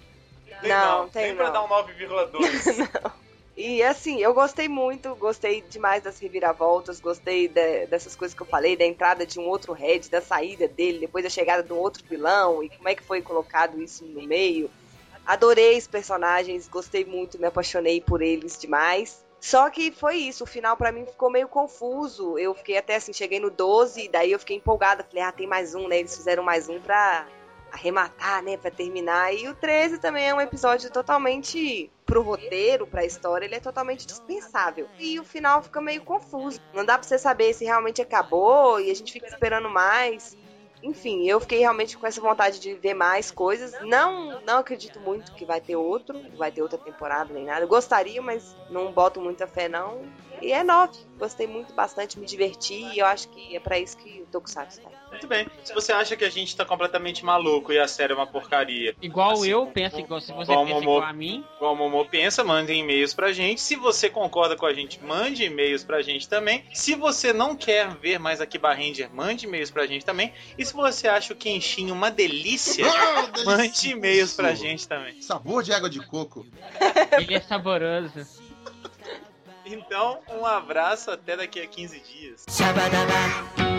Não, tem Tem pra não. dar um 9,2. E assim, eu gostei muito, gostei demais das reviravoltas, gostei de- dessas coisas que eu falei, da entrada de um outro head, da saída dele, depois da chegada de um outro vilão, e como é que foi colocado isso no meio. Adorei os personagens, gostei muito, me apaixonei por eles demais. Só que foi isso, o final pra mim ficou meio confuso. Eu fiquei até assim, cheguei no 12, daí eu fiquei empolgada, falei, ah, tem mais um, né? Eles fizeram mais um pra arrematar, né, pra terminar. E o 13 também é um episódio totalmente pro roteiro, pra história, ele é totalmente dispensável. E o final fica meio confuso. Não dá pra você saber se realmente acabou e a gente fica esperando mais. Enfim, eu fiquei realmente com essa vontade de ver mais coisas. Não, não acredito muito que vai ter outro, vai ter outra temporada nem nada. Eu gostaria, mas não boto muita fé não. E é nove. Gostei muito, bastante, me diverti e eu acho que é pra isso que o Tokusatsu tá aí. Muito bem. Se você acha que a gente tá completamente maluco e a série é uma porcaria, Igual Assim, eu, pensa igual se você igual pensa Momô. igual a mim. igual o Momô pensa, mande e-mails pra gente. Se você concorda com a gente, mande e-mails pra gente também. Se você não quer ver mais aqui Ranger, mande e-mails pra gente também. E se você acha o Kenshin uma delícia, Ah, mande e-mails pra gente também. Sabor de água de coco. Ele é saboroso. Então, um abraço até daqui a 15 dias. Shabadaba